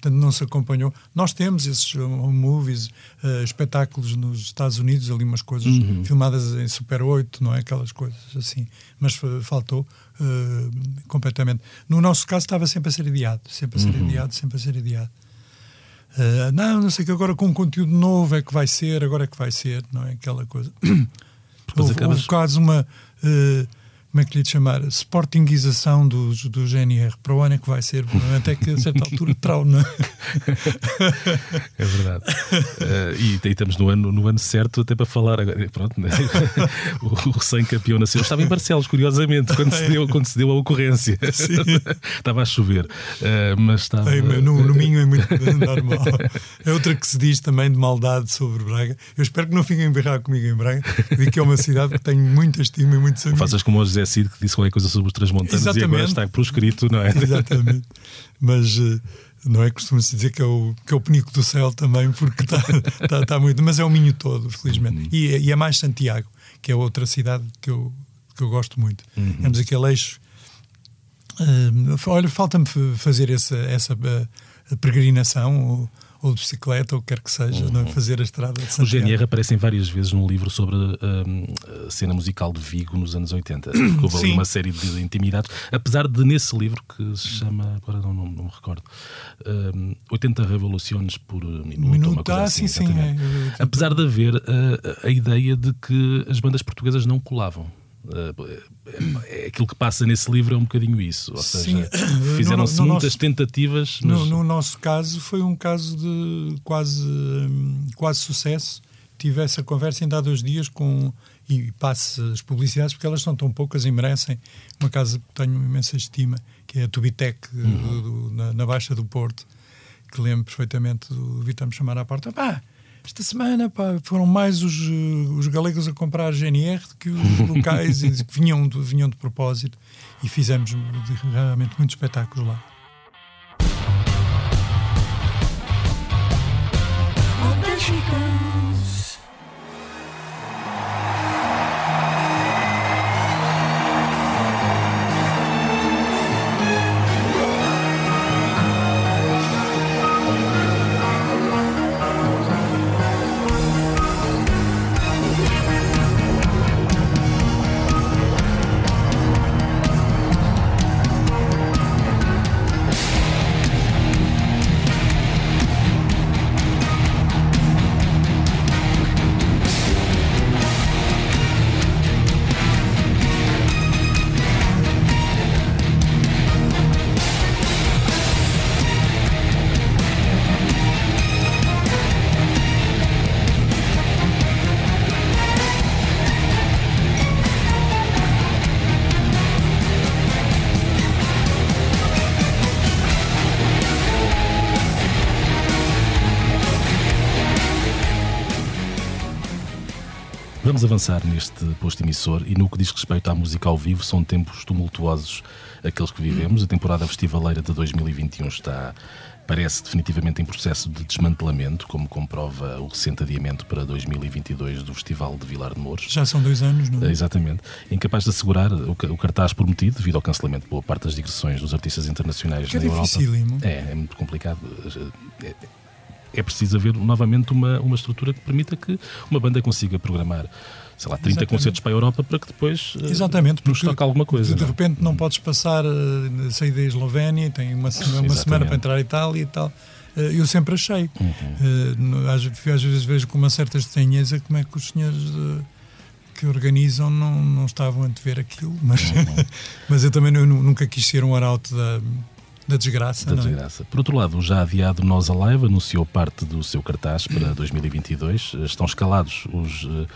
Portanto não se acompanhou. Nós temos esses home movies, uh, espetáculos nos Estados Unidos, ali umas coisas uhum. filmadas em Super 8, não é? Aquelas coisas assim. Mas faltou uh, completamente. No nosso caso estava sempre a ser adiado, sempre a ser uhum. adiado, sempre a ser adiado. Uh, não, não sei que agora com um conteúdo novo é que vai ser, agora é que vai ser, não é? Aquela coisa. houve, acabas... houve quase uma. Uh, como é que lhe chamar, sportingização do, do GNR para o ano é que vai ser, até que a certa altura trau, *laughs* não é? Verdade. Uh, e, e, estamos no ano, no ano certo até para falar agora. Pronto, né? *laughs* o, o recém-campeão nasceu. Estava em Barcelos, curiosamente, quando se deu, quando se deu a ocorrência. Sim. *laughs* estava a chover. Uh, mas estava. Ei, no, no Minho é muito normal. É outra que se diz também de maldade sobre Braga. Eu espero que não fiquem a berrar comigo em Braga. Digo que é uma cidade que tenho muita estima e muitos amigos. Faças como hoje José Cid que disse qualquer coisa sobre os transmontanos Exatamente. e agora está proscrito, não é? *laughs* Exatamente. Mas eh, não é? Costuma-se dizer que é, o, que é o penico do céu também, porque está, muito. Mas é o Minho todo, felizmente. Uhum. E, e, é mais Santiago, que é outra cidade que eu, que eu gosto muito. Uhum. Temos aquele eixo. Uh, olha, falta-me fazer essa, essa uh, peregrinação ou de bicicleta, ou quer que seja, uhum. não é? fazer a estrada de Santiago. O GNR aparecem várias vezes num livro sobre um, a cena musical de Vigo nos anos 80. Houve ali uma série de intimidades, apesar de nesse livro que se chama, agora não, não, não me recordo, um, 80 revoluções por minuto. minuto uma coisa ah, assim, sim, sim. É, apesar de haver a, a ideia de que as bandas portuguesas não colavam. É, aquilo que passa nesse livro é um bocadinho isso. Ou seja, *coughs* fizeram-se muitas nosso, tentativas. Mas... No, no, nosso caso, foi um caso de quase, hum, quase sucesso. Tive essa conversa ainda há dois dias com. E passe as publicidades, porque elas são tão poucas e merecem. Uma casa que tenho imensa estima, que é a Tubitec, uhum. do, do, na, na, Baixa do Porto, que lembro perfeitamente do Vitor me chamar à porta. Pá, esta semana pá, foram mais os, eh, os galegos a comprar GNR do que os locais que vinham de, vinham de propósito e fizemos realmente muitos espetáculos lá. Avançar neste posto emissor e no que diz respeito à música ao vivo, são tempos tumultuosos aqueles que vivemos. A temporada festivaleira de 2021 está, parece definitivamente em processo de desmantelamento, como comprova o recente adiamento para 2022 do Festival de Vilar de Mouros. Já são dois anos, não é? Exatamente. Incapaz de assegurar o cartaz prometido devido ao cancelamento de boa parte das digressões dos artistas internacionais que é na é Europa. É, é muito complicado. É, é preciso haver novamente uma, uma estrutura que permita que uma banda consiga programar sei lá, 30 Exatamente. concertos para a Europa para que depois eh, Exatamente, nos toque alguma coisa. De, de repente não podes passar, uh, sair da Eslovénia, tem uma, semana, uma semana para entrar em Itália e tal. Uh, eu sempre achei. Uhum. Uh, às, às, vezes vejo com uma certa estranheza como é que os senhores que organizam não, não estavam a ver aquilo, mas, uhum. *laughs* mas eu também eu nunca quis ser um arauto da da desgraça. Da é? desgraça. Por outro lado, o já adiado Nós Alive anunciou parte do seu cartaz para *clears throat* 2022. Estão escalados os uh,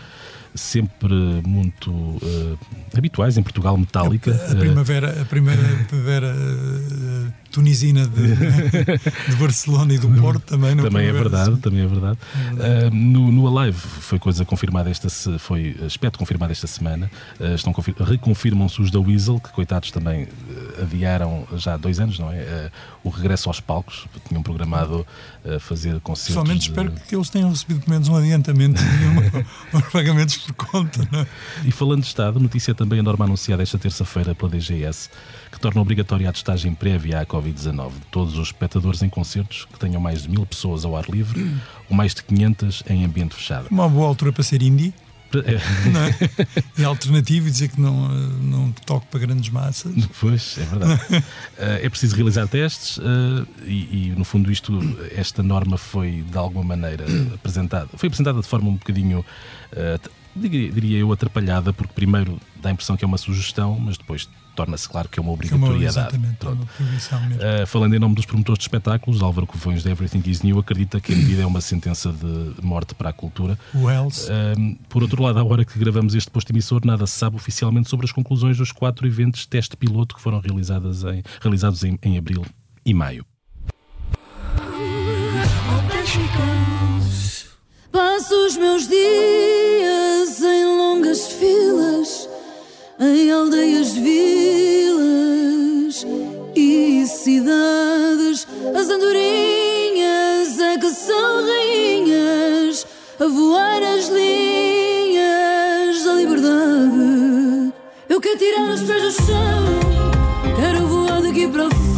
sempre muito uh, habituais em Portugal, Metallica. A, a primavera, a primeira *laughs* primavera uh, tunisina de, de, Barcelona e do Porto também. Não também é verdade, também é verdade. É uh, no, no Alive foi coisa confirmada esta foi aspecto confirmado esta semana. Estão reconfirmam-se os da Weasel, que coitados também adiaram já há dois anos, não é? o regresso aos palcos, tinham programado fazer concertos. Pessoalmente de... espero que eles tenham recebido pelo menos um adiantamento *laughs* de pagamentos por conta. Não é? E falando de Estado, notícia também a norma anunciada esta terça-feira pela DGS, que torna obrigatória a testagem prévia à Covid-19 de todos os espectadores em concertos que tenham mais de mil pessoas ao ar livre *clears throat* ou mais de 500 em ambiente fechado. Uma boa altura para ser indie. Não é? é *laughs* alternativo e dizer que não, não toque para grandes massas. *laughs* Pois, é verdade. *laughs* Eh, é preciso realizar testes eh, e, e, no fundo, isto, esta norma foi de alguma maneira *clears throat* apresentada, foi apresentada de forma um bocadinho eh, diria eu, atrapalhada, porque primeiro dá a impressão que é uma sugestão, mas depois torna-se claro que é uma obrigatoriedade. É uma, uma uh, falando em nome dos promotores de espetáculos, Álvaro Covões de Everything is New acredita que a medida é uma sentença de morte para a cultura. Wells. Uh, por outro lado, à hora que gravamos este posto emissor, nada se sabe oficialmente sobre as conclusões dos quatro eventos teste piloto que foram realizadas em, realizados em, em abril e maio. Passo os meus dias em longas filas, em aldeias, vilas e cidades. As andorinhas é que são rainhas, a voar as linhas da liberdade. Eu quero tirar os pés do chão, quero voar daqui para fora,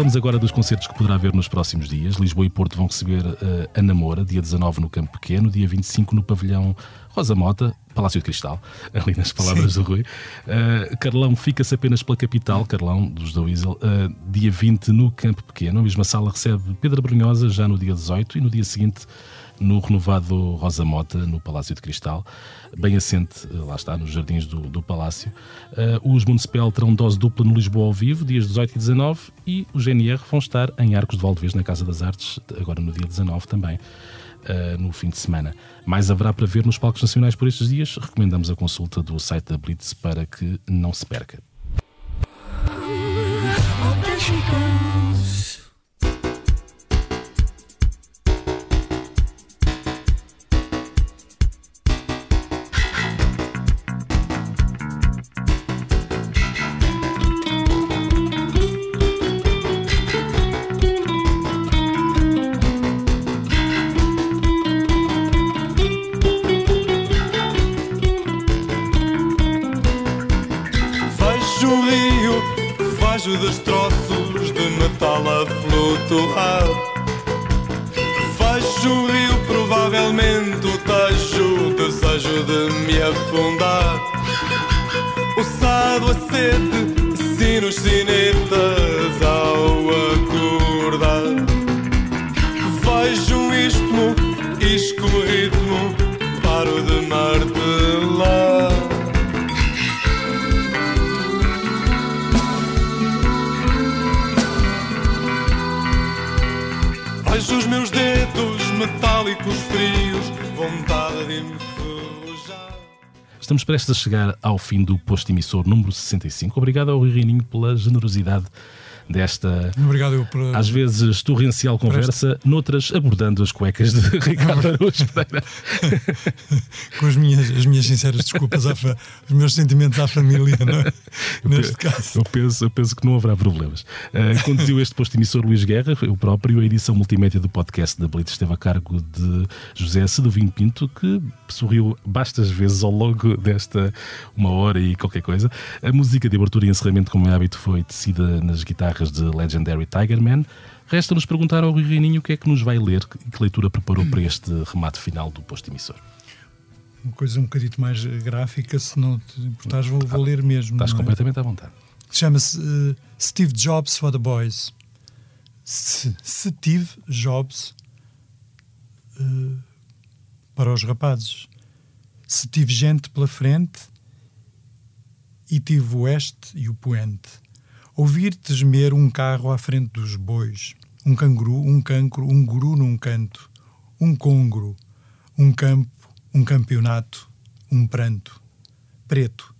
Falamos agora dos concertos que poderá haver nos próximos dias. Lisboa e Porto vão receber uh, a Namora, dia 19 no Campo Pequeno, dia 25 no Pavilhão Rosa Mota, Palácio de Cristal, *laughs* ali nas palavras Sim. do Rui. Uh, Carlão fica-se apenas pela capital, Carlão, dos da Weasel, uh, dia 20 no Campo Pequeno. A mesma sala recebe Pedro Brunhosa já no dia 18 e no dia seguinte no renovado Rosa Mota, no Palácio de Cristal, bem assente, eh, lá está, nos jardins do, do Palácio. Uh, os Municipal terão dose dupla no Lisboa ao vivo, dias 18 e 19, e o GNR vão estar em Arcos de Valdevez, na Casa das Artes, agora no dia 19 também. Uh, no fim de semana. Mais haverá para ver nos palcos nacionais por estes dias. Recomendamos a consulta do site da Blitz para que não se perca. Vejo um istmo, isco ritmo, paro de martelar. Vejo os meus dedos metálicos frios, vontade de me. Estamos prestes a chegar ao fim do posto emissor número 65. Obrigado ao Rui Reininho pela generosidade desta, Obrigado eu por... às vezes, torrencial conversa, noutras abordando as cuecas de *laughs* Ricardo Araújo Pereira. *laughs* Com as minhas, as minhas sinceras desculpas, à fa... os meus sentimentos à família, não é? Neste caso. Eu penso, eu penso que não haverá problemas. Uh, conduziu este posto emissor Luís Guerra, o próprio, a edição multimédia do podcast da Blitz esteve a cargo de José Sedovinho Pinto, que sorriu bastas vezes ao longo desta uma hora e qualquer coisa. A música de abertura e encerramento, como é hábito, foi tecida nas guitarras de Legendary Tigerman. Resta-nos perguntar ao Rui Reininho o que é que nos vai ler e que leitura preparou para este remate final do posto emissor. Uma coisa um bocadito mais gráfica, se não te importares, vou, vou ler mesmo. Estás é? completamente à vontade. Chama-se uh, Steve Jobs for the Boys. S- Steve Jobs uh, para os rapazes. Se tive gente pela frente e tive o oeste e o poente. Ouvir-te gemer um carro à frente dos bois. Um canguru, um cancro, um guru num canto. Um congro, um campo, um campeonato, um pranto. Preto.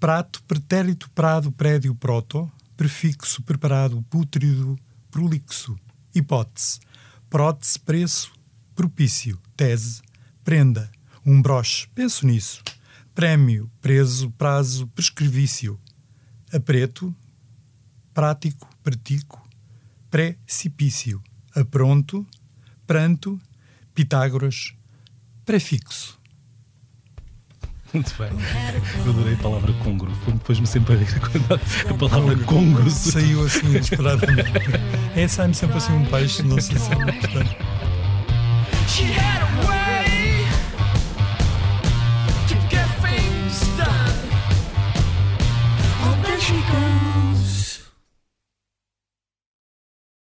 Prato, pretérito, prado, prédio, proto. Prefixo, preparado, pútrido, prolixo. Hipótese. Prótese, preço, propício. Tese. Prenda. Um broche. Penso nisso. Prémio, preso, prazo, prescrevício. A preto, prático, pratico, precipício. A pronto, pranto, Pitágoras, prefixo. Muito bem. Eu adorei a palavra congro. Depois-me sempre a rir quando a palavra congro Saiu assim inesperadamente. É, sai-me sempre assim um peixe, não sei se é importante.